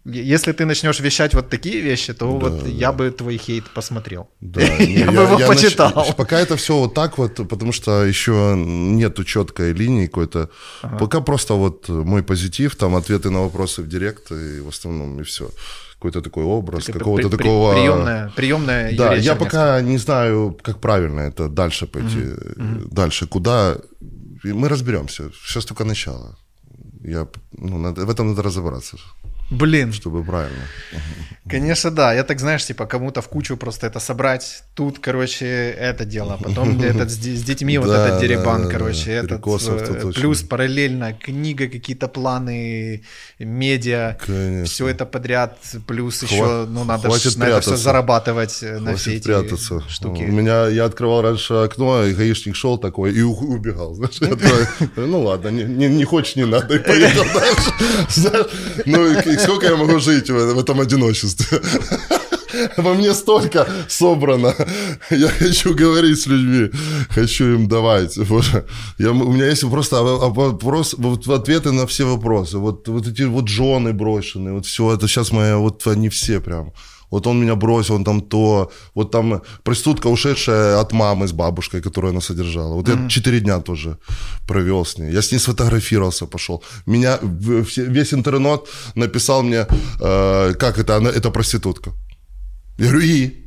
[SPEAKER 2] если ты начнешь вещать вот такие вещи, то вот
[SPEAKER 1] да.
[SPEAKER 2] я бы твой хейт посмотрел.
[SPEAKER 1] Да,
[SPEAKER 2] я бы его почитал.
[SPEAKER 1] Пока это все вот так вот, потому что еще нету четкой линии какой-то. Пока просто вот мой позитив, там ответы на вопросы в директ, и в основном и все. Какой-то такой образ, какого-то
[SPEAKER 2] при-
[SPEAKER 1] такого...
[SPEAKER 2] Приемная, приемная
[SPEAKER 1] Да, я
[SPEAKER 2] Чернецкого.
[SPEAKER 1] пока не знаю, как правильно это дальше пойти. Дальше куда. Мы разберемся. Сейчас только начало. Я, ну, надо, в этом надо разобраться,
[SPEAKER 2] Блин,
[SPEAKER 1] чтобы правильно.
[SPEAKER 2] Конечно, да. Я так, знаешь, типа кому-то в кучу просто это собрать. Тут, короче, это дело. Потом этот с, с детьми вот
[SPEAKER 1] Да,
[SPEAKER 2] этот деребан,
[SPEAKER 1] да, да,
[SPEAKER 2] короче. Этот, э,
[SPEAKER 1] очень.
[SPEAKER 2] плюс параллельно книга, какие-то планы, медиа.
[SPEAKER 1] Конечно.
[SPEAKER 2] Все это подряд. Плюс
[SPEAKER 1] Хва-
[SPEAKER 2] еще, ну, надо ж
[SPEAKER 1] хватит
[SPEAKER 2] на это все зарабатывать э, на все эти
[SPEAKER 1] прятаться.
[SPEAKER 2] штуки.
[SPEAKER 1] У меня, я открывал раньше окно, и гаишник шел такой и убегал. Знаешь, ну ладно, не, хочешь, не надо, и поехал дальше. Ну сколько я могу жить в этом одиночестве? Во мне столько собрано. Я хочу говорить с людьми, хочу им давать. Я, у меня есть просто вопрос, вот ответы на все вопросы. Вот, вот эти вот жены брошенные, вот все это сейчас моя, вот они все прям. Вот он меня бросил, он там то, вот там проститутка, ушедшая от мамы с бабушкой, которую она содержала. Вот я четыре дня тоже провел с ней. Я с ней сфотографировался, пошел. Меня весь интернет написал мне, э, как это, она, это проститутка. Я говорю, и?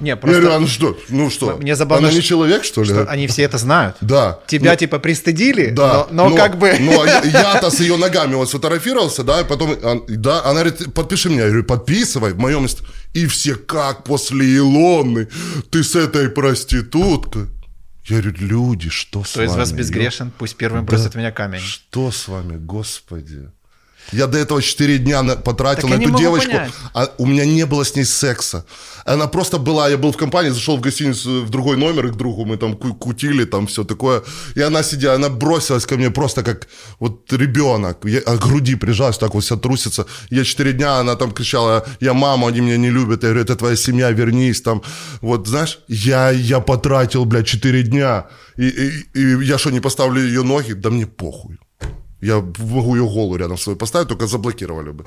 [SPEAKER 2] Не,
[SPEAKER 1] Я
[SPEAKER 2] просто
[SPEAKER 1] говорю, а ну что? Ну что?
[SPEAKER 2] Мне забавно,
[SPEAKER 1] она не человек, что ли?
[SPEAKER 2] что они все это знают.
[SPEAKER 1] Да.
[SPEAKER 2] Тебя
[SPEAKER 1] Ну,
[SPEAKER 2] типа пристыдили,
[SPEAKER 1] да,
[SPEAKER 2] но, но как бы...
[SPEAKER 1] Но я- я-то с ее ногами вот сфотографировался, да, и потом, он- да, она говорит, подпиши меня. Я говорю, подписывай, в моем. И все, как после Илоны, ты с этой проституткой. Я говорю, люди, что с
[SPEAKER 2] Кто из
[SPEAKER 1] вами?
[SPEAKER 2] вас безгрешен, пусть первым бросит в меня камень.
[SPEAKER 1] Что с вами, господи? Я до этого 4 дня на- потратил
[SPEAKER 2] Так
[SPEAKER 1] на эту девочку,
[SPEAKER 2] понять.
[SPEAKER 1] а у меня не было с ней секса. Она просто была, я был в компании, зашел в гостиницу в другой номер к другу, мы там ку- кутили, там все такое. И она сидела, она бросилась ко мне просто как вот ребенок. Я к груди прижалась, так вот вся трусится. Я 4 дня, она там кричала, я мама, они меня не любят. Я говорю, это твоя семья, вернись там. Вот, знаешь, я, я потратил, блядь, 4 дня. И, и- и я что, не поставлю ее ноги? Да мне похуй. Я могу ее голову рядом свою поставить, только заблокировали бы.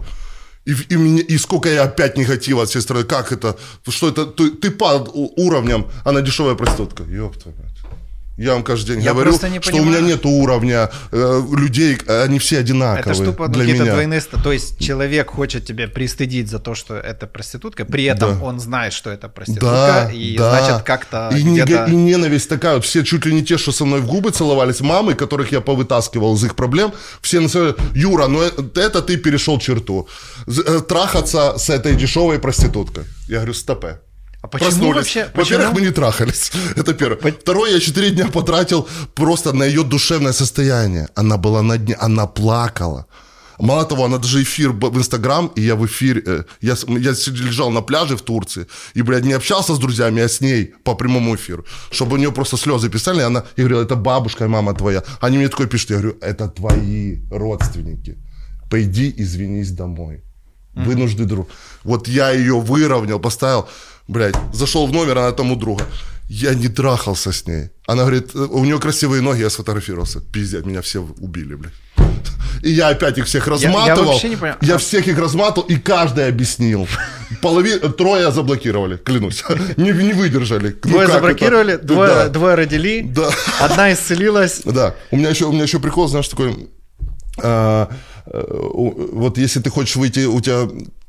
[SPEAKER 1] И, и, мне- и сколько я опять негатива от всей стороны. Как это? Что это? Ты, ты под у- уровнем, она дешевая проститутка. Твою мать. Я вам каждый день
[SPEAKER 2] Я
[SPEAKER 1] говорю, что у меня
[SPEAKER 2] понимаю.
[SPEAKER 1] нет уровня э, людей, они все одинаковые
[SPEAKER 2] Это ну,
[SPEAKER 1] для
[SPEAKER 2] какие-то
[SPEAKER 1] меня.
[SPEAKER 2] двойные... То есть человек хочет тебя пристыдить за то, что это проститутка, при этом
[SPEAKER 1] Да.
[SPEAKER 2] он знает, что это проститутка,
[SPEAKER 1] Да,
[SPEAKER 2] и
[SPEAKER 1] да.
[SPEAKER 2] значит как-то
[SPEAKER 1] и,
[SPEAKER 2] где-то...
[SPEAKER 1] и ненависть такая, вот все чуть ли не те, что со мной в губы целовались, мамы, которых я повытаскивал из их проблем, все называют, Юра, ну это, это ты перешел черту. Э, Трахаться с этой дешевой проституткой. Я говорю, стопе.
[SPEAKER 2] А почему
[SPEAKER 1] Проснулись.
[SPEAKER 2] вообще...
[SPEAKER 1] Во-первых, мы не трахались. Это первое. Второе, я четыре дня потратил просто на ее душевное состояние. Она была на дне, она плакала. Мало того, она даже эфир в Инстаграм, и я в эфире, э, я, я лежал на пляже в Турции, и, блядь, не общался с друзьями, а с ней по прямому эфиру, чтобы у нее просто слезы писали, и она, я говорю, это бабушка и мама твоя. Они мне такое пишут, я говорю, это твои родственники. Пойди извинись домой. Вынужденный друг. Вот я ее выровнял, поставил, блядь, зашел в номер, она там у друга. Я не трахался с ней. Она говорит, «Э, у нее красивые ноги, я сфотографировался. Пиздец, меня все убили, блядь. И я опять их всех разматывал.
[SPEAKER 2] вообще не понимаю.
[SPEAKER 1] Я всех их разматывал, и каждый объяснил. полови... трое заблокировали, клянусь. Не, не выдержали. Ну,
[SPEAKER 2] Двое
[SPEAKER 1] как
[SPEAKER 2] заблокировали,
[SPEAKER 1] это?
[SPEAKER 2] двое,
[SPEAKER 1] Да.
[SPEAKER 2] двое родили,
[SPEAKER 1] Да.
[SPEAKER 2] одна исцелилась.
[SPEAKER 1] Да, у меня еще, у меня еще прикол, знаешь, такой, а, э, вот если ты хочешь выйти, у тебя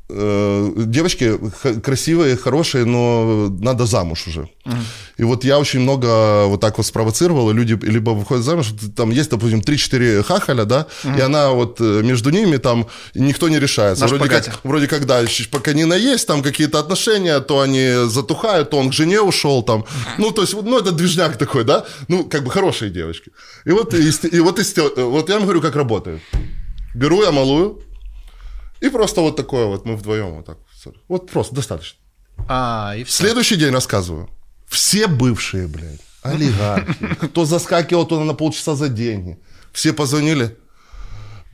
[SPEAKER 1] э, девочки красивые, хорошие, но надо замуж уже. И вот я очень много вот так вот спровоцировал, и люди либо выходят замуж, там есть, допустим, 3-4 хахаля, да, и она вот э, между ними там, и никто не решается. Вроде как, вроде как, да, пока не наесть, там какие-то отношения, то они затухают, то он к жене ушел там. Ну, то есть, ну, это движняк такой, да? Ну, как бы хорошие девочки. И вот, и, и вот, те- вот я вам говорю, как работает. Беру я малую, и просто вот такое вот, мы вдвоем вот так. Вот просто достаточно.
[SPEAKER 2] А, и все.
[SPEAKER 1] Следующий день рассказываю. Все бывшие, блядь, олигархи, кто заскакивал туда на полчаса за деньги, все позвонили.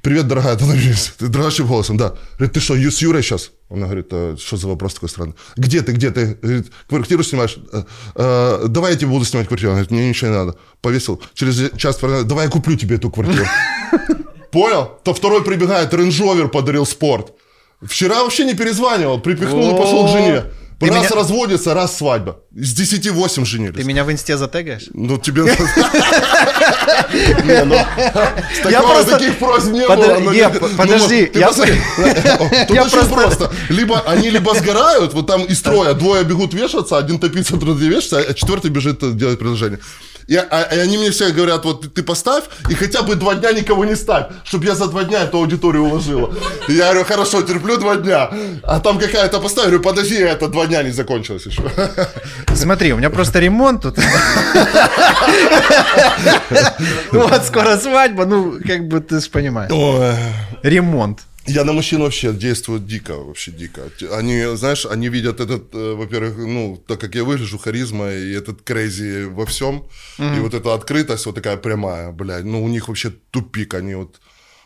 [SPEAKER 1] Привет, дорогая, ты надеюсь, ты дрожащим голосом, да. Говорит, ты что, с Юрой сейчас? Она говорит, «А что за вопрос такой странный? Где ты, где ты? Говорит, квартиру снимаешь? «Э, э, давай я тебе буду снимать квартиру. Она говорит, мне ничего не надо. Повесил. Через час, давай я куплю тебе эту квартиру. Понял? То второй прибегает, рейндж подарил спорт. Вчера вообще не перезванивал, припихнул и пошел к жене.
[SPEAKER 2] Ты
[SPEAKER 1] раз
[SPEAKER 2] меня-
[SPEAKER 1] разводится, раз свадьба. С 10 8 женились.
[SPEAKER 2] Ты меня в инсте затегаешь?
[SPEAKER 1] Ну, тебе... Ну,
[SPEAKER 2] Я
[SPEAKER 1] Таких просьб не было. ну,
[SPEAKER 2] подожди, я-.
[SPEAKER 1] Тут очень
[SPEAKER 2] просто-.
[SPEAKER 1] Либо они либо сгорают, вот там из строя двое бегут вешаться, один топится, другой вешается, а четвертый бежит делать предложение. И, а- и они мне все говорят, вот ты поставь, и хотя бы два дня никого не ставь, чтобы я за два дня эту аудиторию уложила. И я говорю, хорошо, терплю два дня. А там какая-то поставь, говорю, подожди, это два дня не закончилось еще.
[SPEAKER 2] Смотри, у меня просто ремонт тут. Вот скоро свадьба, ну, как бы ты понимаешь. Ремонт.
[SPEAKER 1] Я на мужчин вообще действую дико, вообще дико. Они, знаешь, они видят этот, э, во-первых, ну, так как я выгляжу, харизма и этот crazy во всем, и вот эта открытость вот такая прямая, блядь, ну, у них вообще тупик, они вот,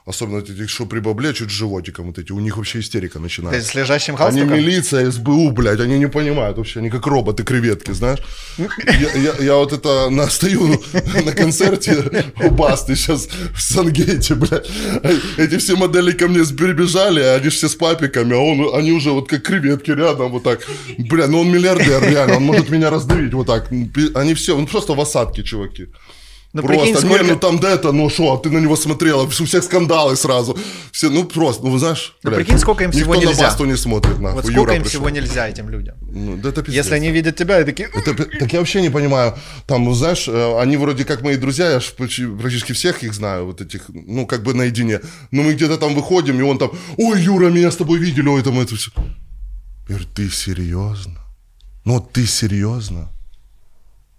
[SPEAKER 1] особенно вот эти, что при бабле, чуть животиком вот эти, у них вообще истерика начинается.
[SPEAKER 2] есть с лежащим
[SPEAKER 1] Они
[SPEAKER 2] галстуком?
[SPEAKER 1] милиция, СБУ, блядь, они не понимают вообще, они как роботы, креветки, знаешь. Я, я- я вот это на, стою ну, на концерте у Басты сейчас в Сангейте, блядь. Эти все модели ко мне перебежали, а они все с папиками, а он, они уже вот как креветки рядом, вот так. Бля, ну он миллиардер, реально, он может меня раздавить вот так. Они все, он просто в осадке, чуваки.
[SPEAKER 2] Ну,
[SPEAKER 1] просто,
[SPEAKER 2] прикинь,
[SPEAKER 1] не,
[SPEAKER 2] сколько-
[SPEAKER 1] ну там да это, ну что, ты на него смотрела, у всех скандалы сразу. Все, ну просто, ну знаешь,
[SPEAKER 2] Ну,
[SPEAKER 1] блядь,
[SPEAKER 2] прикинь, сколько им всего
[SPEAKER 1] никто
[SPEAKER 2] нельзя.
[SPEAKER 1] на басту не смотрит, нахуй.
[SPEAKER 2] Вот сколько
[SPEAKER 1] Юра
[SPEAKER 2] им
[SPEAKER 1] пришел.
[SPEAKER 2] всего нельзя этим людям?
[SPEAKER 1] Ну, да это пиздец.
[SPEAKER 2] Если они видят тебя и такие...
[SPEAKER 1] Это так я вообще не понимаю. Там, знаешь, э, они вроде как мои друзья, я ж практически всех их знаю, вот этих, ну, как бы наедине. Но мы где-то там выходим, и он там, ой, Юра, меня с тобой видели, ой, там это все. Я говорю, ты серьезно? Ну, ты серьезно?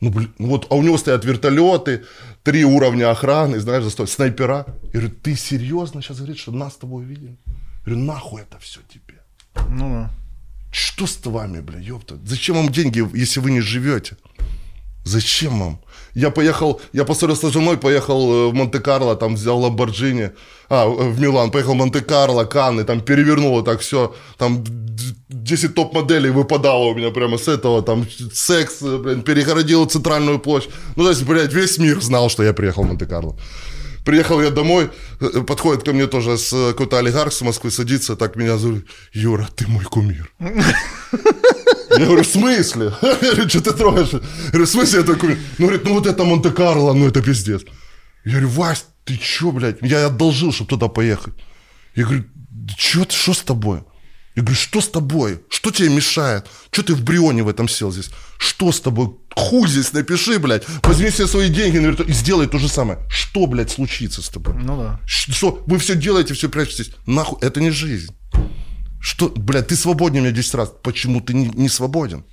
[SPEAKER 1] Ну, блин, ну вот, а у него стоят вертолеты, три уровня охраны, знаешь, за снайпера. Я говорю, ты серьезно сейчас говоришь, что нас с тобой видели? Я говорю, нахуй это все тебе?
[SPEAKER 2] Ну,
[SPEAKER 1] Что с вами, бля, ёпта? Зачем вам деньги, если вы не живете? Зачем вам? Я поехал, я поссорился с женой, поехал э, в Монте-Карло, там взял Ламборджини, а, в Милан, поехал в Монте-Карло, Канны, там перевернул вот так все, там д- 10 топ-моделей выпадало у меня прямо с этого, там секс, э, блин, перегородил центральную площадь. Ну, то есть, блядь, весь мир знал, что я приехал в Монте-Карло. Приехал я домой, э, подходит ко мне тоже с э, какой-то олигарх с Москвы, садится, так меня зовут, Юра, ты мой кумир. Я говорю, в смысле? Я говорю, что ты трогаешь? Я говорю, в смысле я такой? Ну, говорит, ну вот это Монте-Карло, ну это пиздец. Я говорю, Вась, ты чё, блядь? Я одолжил, чтобы туда поехать. Я говорю, что ты, что с тобой? Я говорю, что с тобой? Что тебе мешает? Что ты в Брионе в этом сел здесь? Что с тобой? Хуй здесь напиши, блядь. Возьми все свои деньги на вертолет и сделай то же самое. Что, блядь, случится с тобой?
[SPEAKER 2] ну да.
[SPEAKER 1] Что? Вы все делаете, все прячетесь. Нахуй, это не жизнь. Что, блядь, ты свободнее меня 10 раз. Почему ты не, не свободен?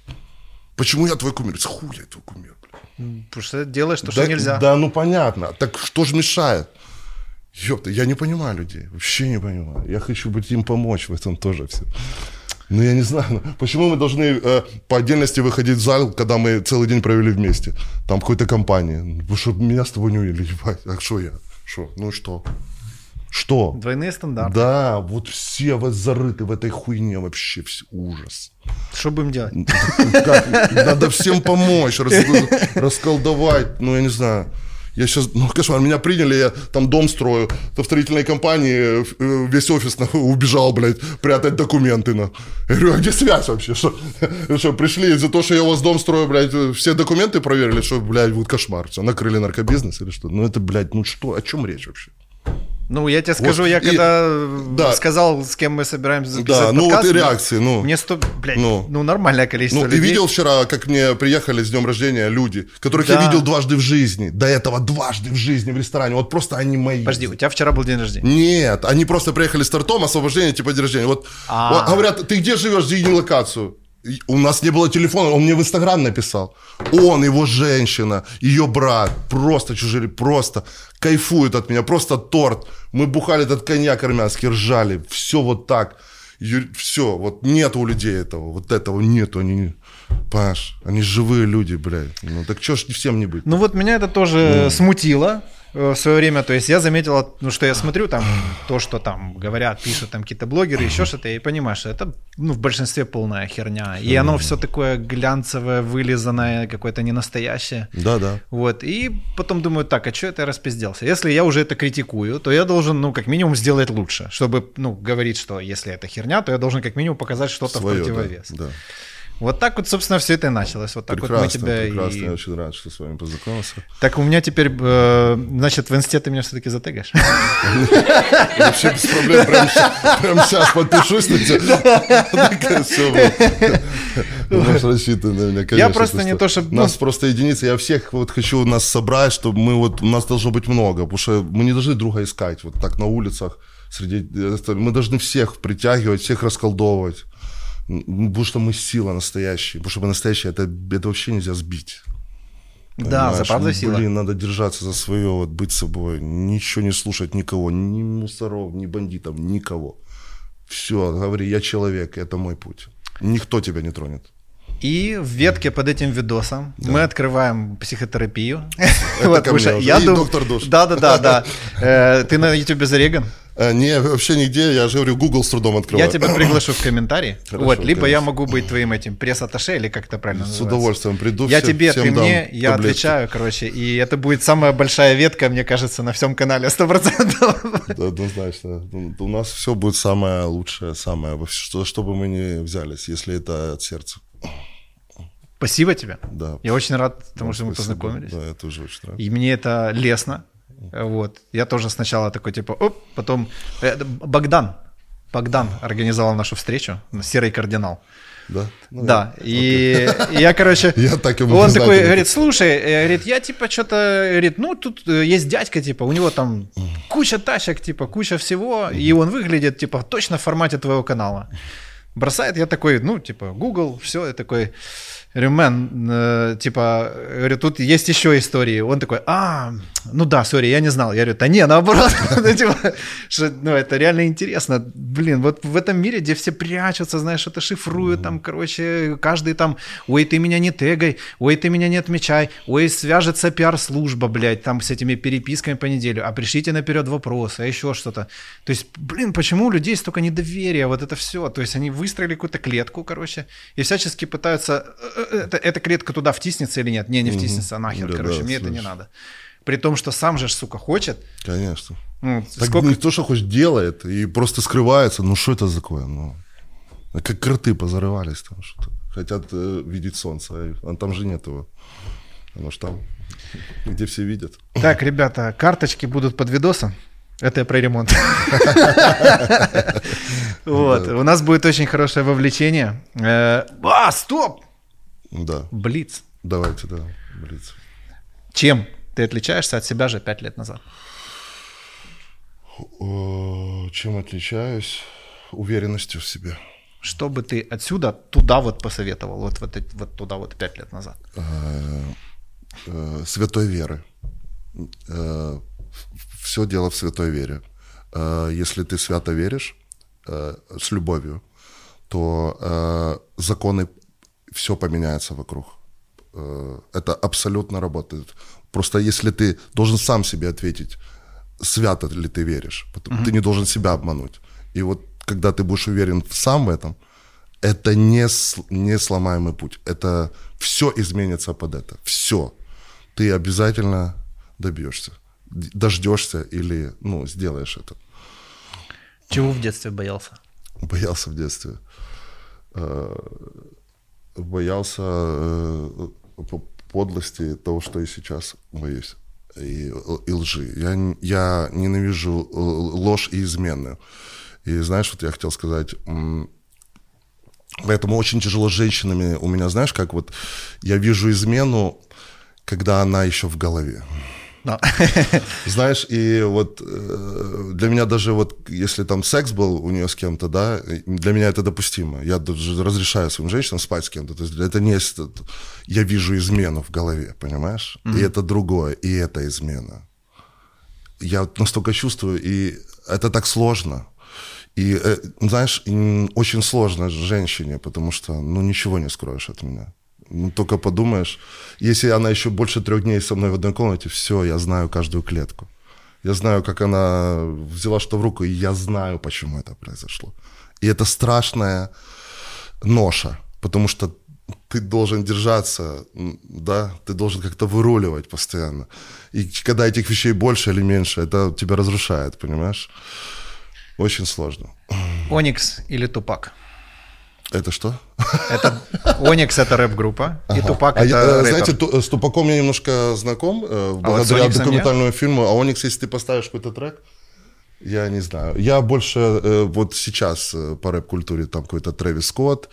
[SPEAKER 1] Почему я твой кумир? С хуя я твой кумир, блядь.
[SPEAKER 2] Потому что делаешь то,
[SPEAKER 1] да,
[SPEAKER 2] что нельзя.
[SPEAKER 1] Да, ну понятно. Так что же мешает? Ёпта, я не понимаю людей. Вообще не понимаю. Я хочу быть им помочь в этом тоже все. Ну, я не знаю, ну, почему мы должны э, по отдельности выходить в зал, когда мы целый день провели вместе, там в какой-то компании, Ну, чтобы меня с тобой не увидели, ебать, а что я? Что? Ну что? Что?
[SPEAKER 2] Двойные стандарты.
[SPEAKER 1] Да, вот все вас зарыты в этой хуйне вообще, все, ужас.
[SPEAKER 2] Что будем делать?
[SPEAKER 1] Как? Надо всем помочь, рас- расколдовать, ну я не знаю. Я сейчас, ну, кошмар, меня приняли, я там дом строю, то в строительной компании э, весь офис нахуй, убежал, блядь, прятать документы, на. Я говорю, а где связь вообще? Что, что пришли за то, что я у вас дом строю, блядь, все документы проверили, что, блядь, вот кошмар, все, накрыли наркобизнес или что? Ну, это, блядь, ну что, о чем речь вообще?
[SPEAKER 2] Ну, я тебе скажу, вот, я и, когда да. сказал, с кем мы собираемся записать
[SPEAKER 1] Да, ну подкаст, вот и реакции, ну.
[SPEAKER 2] Мне сто, блядь, ну, ну нормальное количество
[SPEAKER 1] ну,
[SPEAKER 2] людей.
[SPEAKER 1] ты видел вчера, как мне приехали с днем рождения люди, которых да. я видел дважды в жизни, до этого дважды в жизни в ресторане, вот просто они мои.
[SPEAKER 2] Подожди, у тебя вчера был день рождения?
[SPEAKER 1] Нет, они просто приехали с тортом, освобождение, типа день рождения. Вот, а. вот говорят, ты где живешь, зайди локацию. У нас не было телефона, он мне в Инстаграм написал. Он, его женщина, ее брат, просто чужие, просто кайфуют от меня, просто торт. Мы бухали этот коньяк армянский, ржали, все вот так. Все, вот нет у людей этого, вот этого нету, они, Паш, они живые люди, блядь. Ну так что ж всем не быть?
[SPEAKER 2] Ну вот меня это тоже ну. смутило, в свое время, то есть я заметил, ну что я смотрю там то, что там говорят, пишут там какие-то блогеры, еще что-то, и понимаешь, это ну, в большинстве полная херня. И оно все такое глянцевое, вылизанное, какое-то ненастоящее.
[SPEAKER 1] Да, да.
[SPEAKER 2] Вот. И потом думаю, так, а что это я распизделся? Если я уже это критикую, то я должен, ну, как минимум, сделать лучше. Чтобы, ну, говорить, что если это херня, то я должен как минимум показать что-то в противовес.
[SPEAKER 1] Да, да.
[SPEAKER 2] Вот так вот, собственно, все это и началось. Вот так прекрасно, вот мы тебя
[SPEAKER 1] прекрасно,
[SPEAKER 2] и...
[SPEAKER 1] я очень рад, что с вами познакомился.
[SPEAKER 2] Так у меня теперь, э, значит, в инсте ты меня все-таки затегаешь?
[SPEAKER 1] Вообще без проблем, прямо сейчас подпишусь на тебя. Меня,
[SPEAKER 2] Я просто не то, чтобы...
[SPEAKER 1] Нас просто единицы, я всех вот хочу нас собрать, чтобы мы вот, у нас должно быть много, потому что мы не должны друга искать вот так на улицах, среди... Мы должны всех притягивать, всех расколдовывать. Потому что мы сила настоящая. Потому что мы настоящие, это, это вообще нельзя сбить.
[SPEAKER 2] Да, за правда сила.
[SPEAKER 1] Блин, надо держаться за свое, вот, быть собой, ничего не слушать никого, ни мусоров, ни бандитов, никого. Все, говори, я человек, это мой путь. Никто тебя не тронет.
[SPEAKER 2] И в ветке под этим видосом да. мы открываем психотерапию.
[SPEAKER 1] Это вот, ко мне
[SPEAKER 2] я
[SPEAKER 1] и дум... доктор душ.
[SPEAKER 2] Да, да, да, да. Э, ты на YouTube зареган?
[SPEAKER 1] Э, не, вообще нигде, я же говорю, Google с трудом открываю.
[SPEAKER 2] Я тебя приглашу в комментарии. Хорошо, вот, либо конечно. я могу быть твоим этим пресс-атташе, или как это правильно
[SPEAKER 1] С называется. удовольствием приду.
[SPEAKER 2] Я тебе, ты мне, я таблетки. отвечаю, короче, и это будет самая большая ветка, мне кажется, на всем канале, 100%.
[SPEAKER 1] Да, однозначно. У нас все будет самое лучшее, самое, что, что бы мы ни взялись, если это от сердца.
[SPEAKER 2] Спасибо тебе.
[SPEAKER 1] Да.
[SPEAKER 2] Я очень рад тому, что мы познакомились.
[SPEAKER 1] Да, я тоже очень рад.
[SPEAKER 2] И мне это лестно. Вот. Я тоже сначала такой, типа, оп, потом... Э, Богдан, Богдан организовал нашу встречу, серый кардинал.
[SPEAKER 1] Да?
[SPEAKER 2] Ну, да. И, и я, короче,
[SPEAKER 1] я так ему
[SPEAKER 2] он такой говорит, слушай, э, говорит, я типа что-то, говорит, ну тут э, есть дядька, типа, у него там куча тачек, типа, куча всего, и он выглядит, типа, точно в формате твоего канала. Бросает, я такой, ну, типа, Google, все, я такой, Говорю, мэн, э, типа, говорю, тут есть еще истории. Он такой, а, ну да, сори, я не знал. Я говорю, да не, наоборот. ну, типа, что, ну, это реально интересно. Блин, вот в этом мире, где все прячутся, знаешь, что-то шифруют, там, короче, каждый там, ой, ты меня не тегай, ой, ты меня не отмечай, ой, свяжется пиар-служба, блядь, там с этими переписками по неделю, а пришлите наперед вопросы, а еще что-то. То есть, блин, почему у людей столько недоверия, вот это все. То есть они выстроили какую-то клетку, короче, и всячески пытаются э, это, эта клетка туда втиснется или нет? Не, не втиснется, а нахер, да, короче, да, мне слышь. это не надо. При том, что сам же, сука, хочет.
[SPEAKER 1] Конечно. Ну, так сколько... никто что хоть делает и просто скрывается. Ну, что это такое? Ну, как кроты позарывались там что-то. Хотят э, видеть солнце, а там же нет его. Оно ж там, где все видят.
[SPEAKER 2] Так, ребята, карточки будут под видосом. Это я про ремонт. Вот. У нас будет очень хорошее вовлечение. Э, а, стоп!
[SPEAKER 1] Да.
[SPEAKER 2] Блиц.
[SPEAKER 1] Давайте, да, Блиц.
[SPEAKER 2] Чем ты отличаешься от себя же пять лет назад?
[SPEAKER 1] Чем отличаюсь? Уверенностью в себе.
[SPEAKER 2] Что бы ты отсюда туда вот посоветовал, вот, вот, вот туда вот пять лет назад?
[SPEAKER 1] Э, э, святой веры. Э, Все дело в святой вере. Если ты свято веришь, с любовью, то законы все поменяется вокруг. Э, это абсолютно работает. Просто если ты должен сам себе ответить, свято ли ты веришь, mm-hmm. ты не должен себя обмануть. И вот когда ты будешь уверен сам в этом, это не, не сломаемый путь. Это все изменится под это. Все. Ты обязательно добьешься. Дождешься или, ну, сделаешь это.
[SPEAKER 2] Чего в детстве боялся?
[SPEAKER 1] Боялся в детстве. Э, боялся э, подлости того, что и сейчас боюсь. И, и лжи. Я, я ненавижу ложь и измены. И знаешь, вот я хотел сказать, поэтому очень тяжело с женщинами. У меня, знаешь, как вот я вижу измену, когда она еще в голове. No. Знаешь, и вот э, для меня даже вот, если там секс был у нее с кем-то, да, для меня это допустимо. Я даже разрешаю своим женщинам спать с кем-то. То есть это не есть... Я вижу измену в голове, понимаешь? Mm-hmm. И это другое, и это измена. Я настолько чувствую, и это так сложно. И, э, знаешь, очень сложно женщине, потому что, ну, ничего не скроешь от меня. Ну, только подумаешь, если она еще больше трех дней со мной в одной комнате, все, я знаю каждую клетку. Я знаю, как она взяла что в руку, и я знаю, почему это произошло. И это страшная ноша, потому что ты должен держаться, да, ты должен как-то выруливать постоянно. И когда этих вещей больше или меньше, это тебя разрушает, понимаешь? Очень сложно.
[SPEAKER 2] Оникс или Тупак?
[SPEAKER 1] Это что?
[SPEAKER 2] Это Оникс это рэп-группа, ага. и Тупак
[SPEAKER 1] а
[SPEAKER 2] это
[SPEAKER 1] я,
[SPEAKER 2] рэпер.
[SPEAKER 1] Знаете, с Тупаком я немножко знаком, э, благодаря а вот документальному нет? фильму. А Оникс, если ты поставишь какой-то трек, я не знаю. Я больше э, вот сейчас э, по рэп-культуре там какой-то Трэвис Скотт,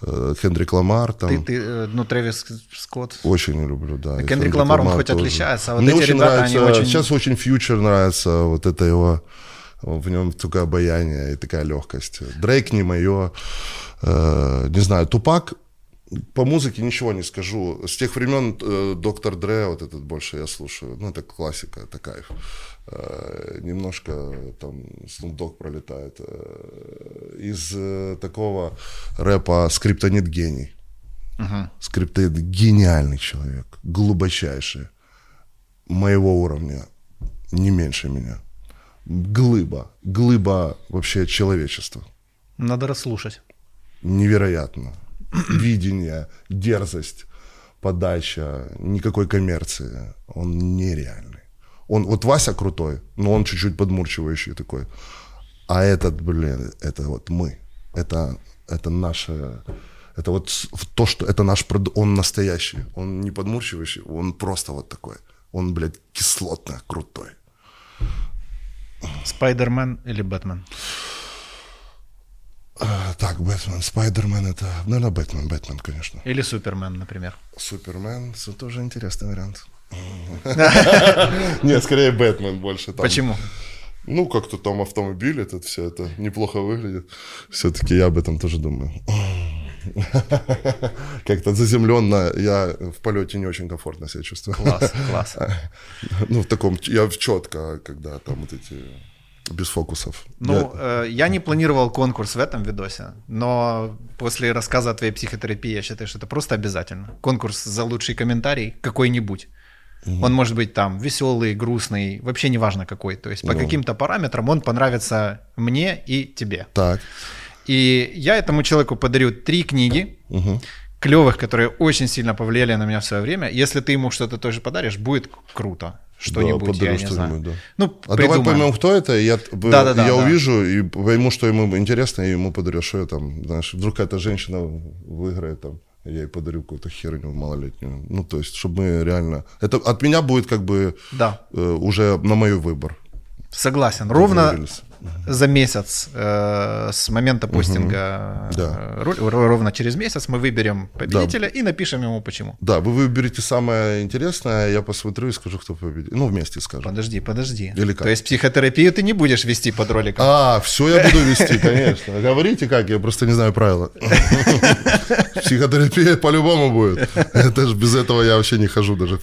[SPEAKER 1] Хендрик Ламар. Там.
[SPEAKER 2] Ты, ты, ну, Трэвис Скотт.
[SPEAKER 1] Очень люблю, да.
[SPEAKER 2] Хендрик, Хендрик Ламар, он хоть тоже. отличается, а вот
[SPEAKER 1] Мне
[SPEAKER 2] эти
[SPEAKER 1] очень
[SPEAKER 2] ребята,
[SPEAKER 1] нравится,
[SPEAKER 2] они очень...
[SPEAKER 1] Сейчас очень фьючер нравится, вот это его, в нем только обаяние и такая легкость. Дрейк не мое. Э, не знаю, Тупак, по музыке ничего не скажу. С тех времен э, Доктор Дре, вот этот больше я слушаю. Ну, это классика, это кайф. Э, немножко там Snoop Dogg пролетает. Э, из э, такого рэпа Скриптонит гений. Uh-huh. Скриптонит гениальный человек, глубочайший. Моего уровня, не меньше меня. Глыба, глыба вообще человечества.
[SPEAKER 2] Надо расслушать
[SPEAKER 1] невероятно. Видение, дерзость, подача, никакой коммерции. Он нереальный. Он, вот Вася крутой, но он чуть-чуть подмурчивающий такой. А этот, блин, это вот мы. Это, это наше... Это вот то, что... Это наш... Он настоящий. Он не подмурчивающий, он просто вот такой. Он, блядь, кислотно крутой.
[SPEAKER 2] Спайдермен или Бэтмен?
[SPEAKER 1] А, так, Бэтмен, Спайдермен это, наверное, Бэтмен, Бэтмен, конечно.
[SPEAKER 2] Или Супермен, например.
[SPEAKER 1] Супермен, это тоже интересный вариант. Нет, скорее Бэтмен больше.
[SPEAKER 2] Почему?
[SPEAKER 1] Ну, как-то там автомобиль, этот все это неплохо выглядит. Все-таки я об этом тоже думаю. Как-то заземленно, я в полете не очень комфортно себя чувствую.
[SPEAKER 2] Класс, класс.
[SPEAKER 1] Ну, в таком, я четко, когда там вот эти без фокусов.
[SPEAKER 2] Ну, я... Э, я не планировал конкурс в этом видосе, но после рассказа о твоей психотерапии я считаю, что это просто обязательно. Конкурс за лучший комментарий какой-нибудь. Угу. Он может быть там веселый, грустный, вообще неважно какой. То есть по ну. каким-то параметрам он понравится мне и тебе.
[SPEAKER 1] Так.
[SPEAKER 2] И я этому человеку подарю три книги. Угу клевых, которые очень сильно повлияли на меня в свое время. Если ты ему что-то тоже подаришь, будет круто что-нибудь, да, я не знаю. Да.
[SPEAKER 1] Ну, а придумаем. давай поймем, кто это, я, да, да, да, я да. увижу и пойму, что ему интересно, и ему подарю, что я там, знаешь, вдруг эта женщина выиграет там, я ей подарю какую-то херню малолетнюю. Ну, то есть, чтобы мы реально... Это от меня будет как бы
[SPEAKER 2] да.
[SPEAKER 1] э, уже на мой выбор.
[SPEAKER 2] Согласен. Ровно, за месяц э, с момента постинга, угу. да. э, ровно через месяц мы выберем победителя да. и напишем ему почему.
[SPEAKER 1] Да, вы выберете самое интересное, я посмотрю и скажу, кто победит. Ну, вместе скажем.
[SPEAKER 2] Подожди, подожди. Или как? То есть психотерапию ты не будешь вести под роликом?
[SPEAKER 1] А, все я буду вести, конечно. Говорите как, я просто не знаю правила. Психотерапия по-любому будет. Это же без этого я вообще не хожу даже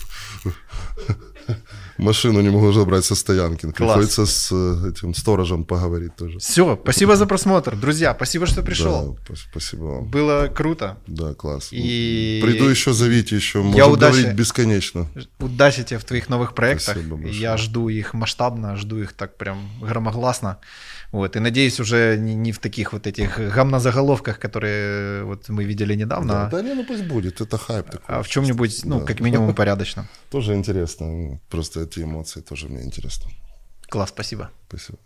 [SPEAKER 1] машину не могу забрать со стоянки. Класс. Приходится с э, этим сторожем поговорить тоже.
[SPEAKER 2] Все, спасибо за просмотр. Друзья, спасибо, что пришел.
[SPEAKER 1] Да, спасибо вам.
[SPEAKER 2] Было круто.
[SPEAKER 1] Да, класс. И... Приду еще, зовите еще. Можем
[SPEAKER 2] Я удачи...
[SPEAKER 1] говорить бесконечно.
[SPEAKER 2] Удачи тебе в твоих новых проектах. Я жду их масштабно, жду их так прям громогласно. Вот, и надеюсь, уже не, не в таких вот этих гамнозаголовках, которые вот мы видели недавно.
[SPEAKER 1] Да, да не, ну пусть будет, это хайп такой.
[SPEAKER 2] А в чем-нибудь, ну, да. как минимум, порядочно.
[SPEAKER 1] Тоже интересно. Просто эти эмоции тоже мне интересно.
[SPEAKER 2] Класс, спасибо.
[SPEAKER 1] Спасибо.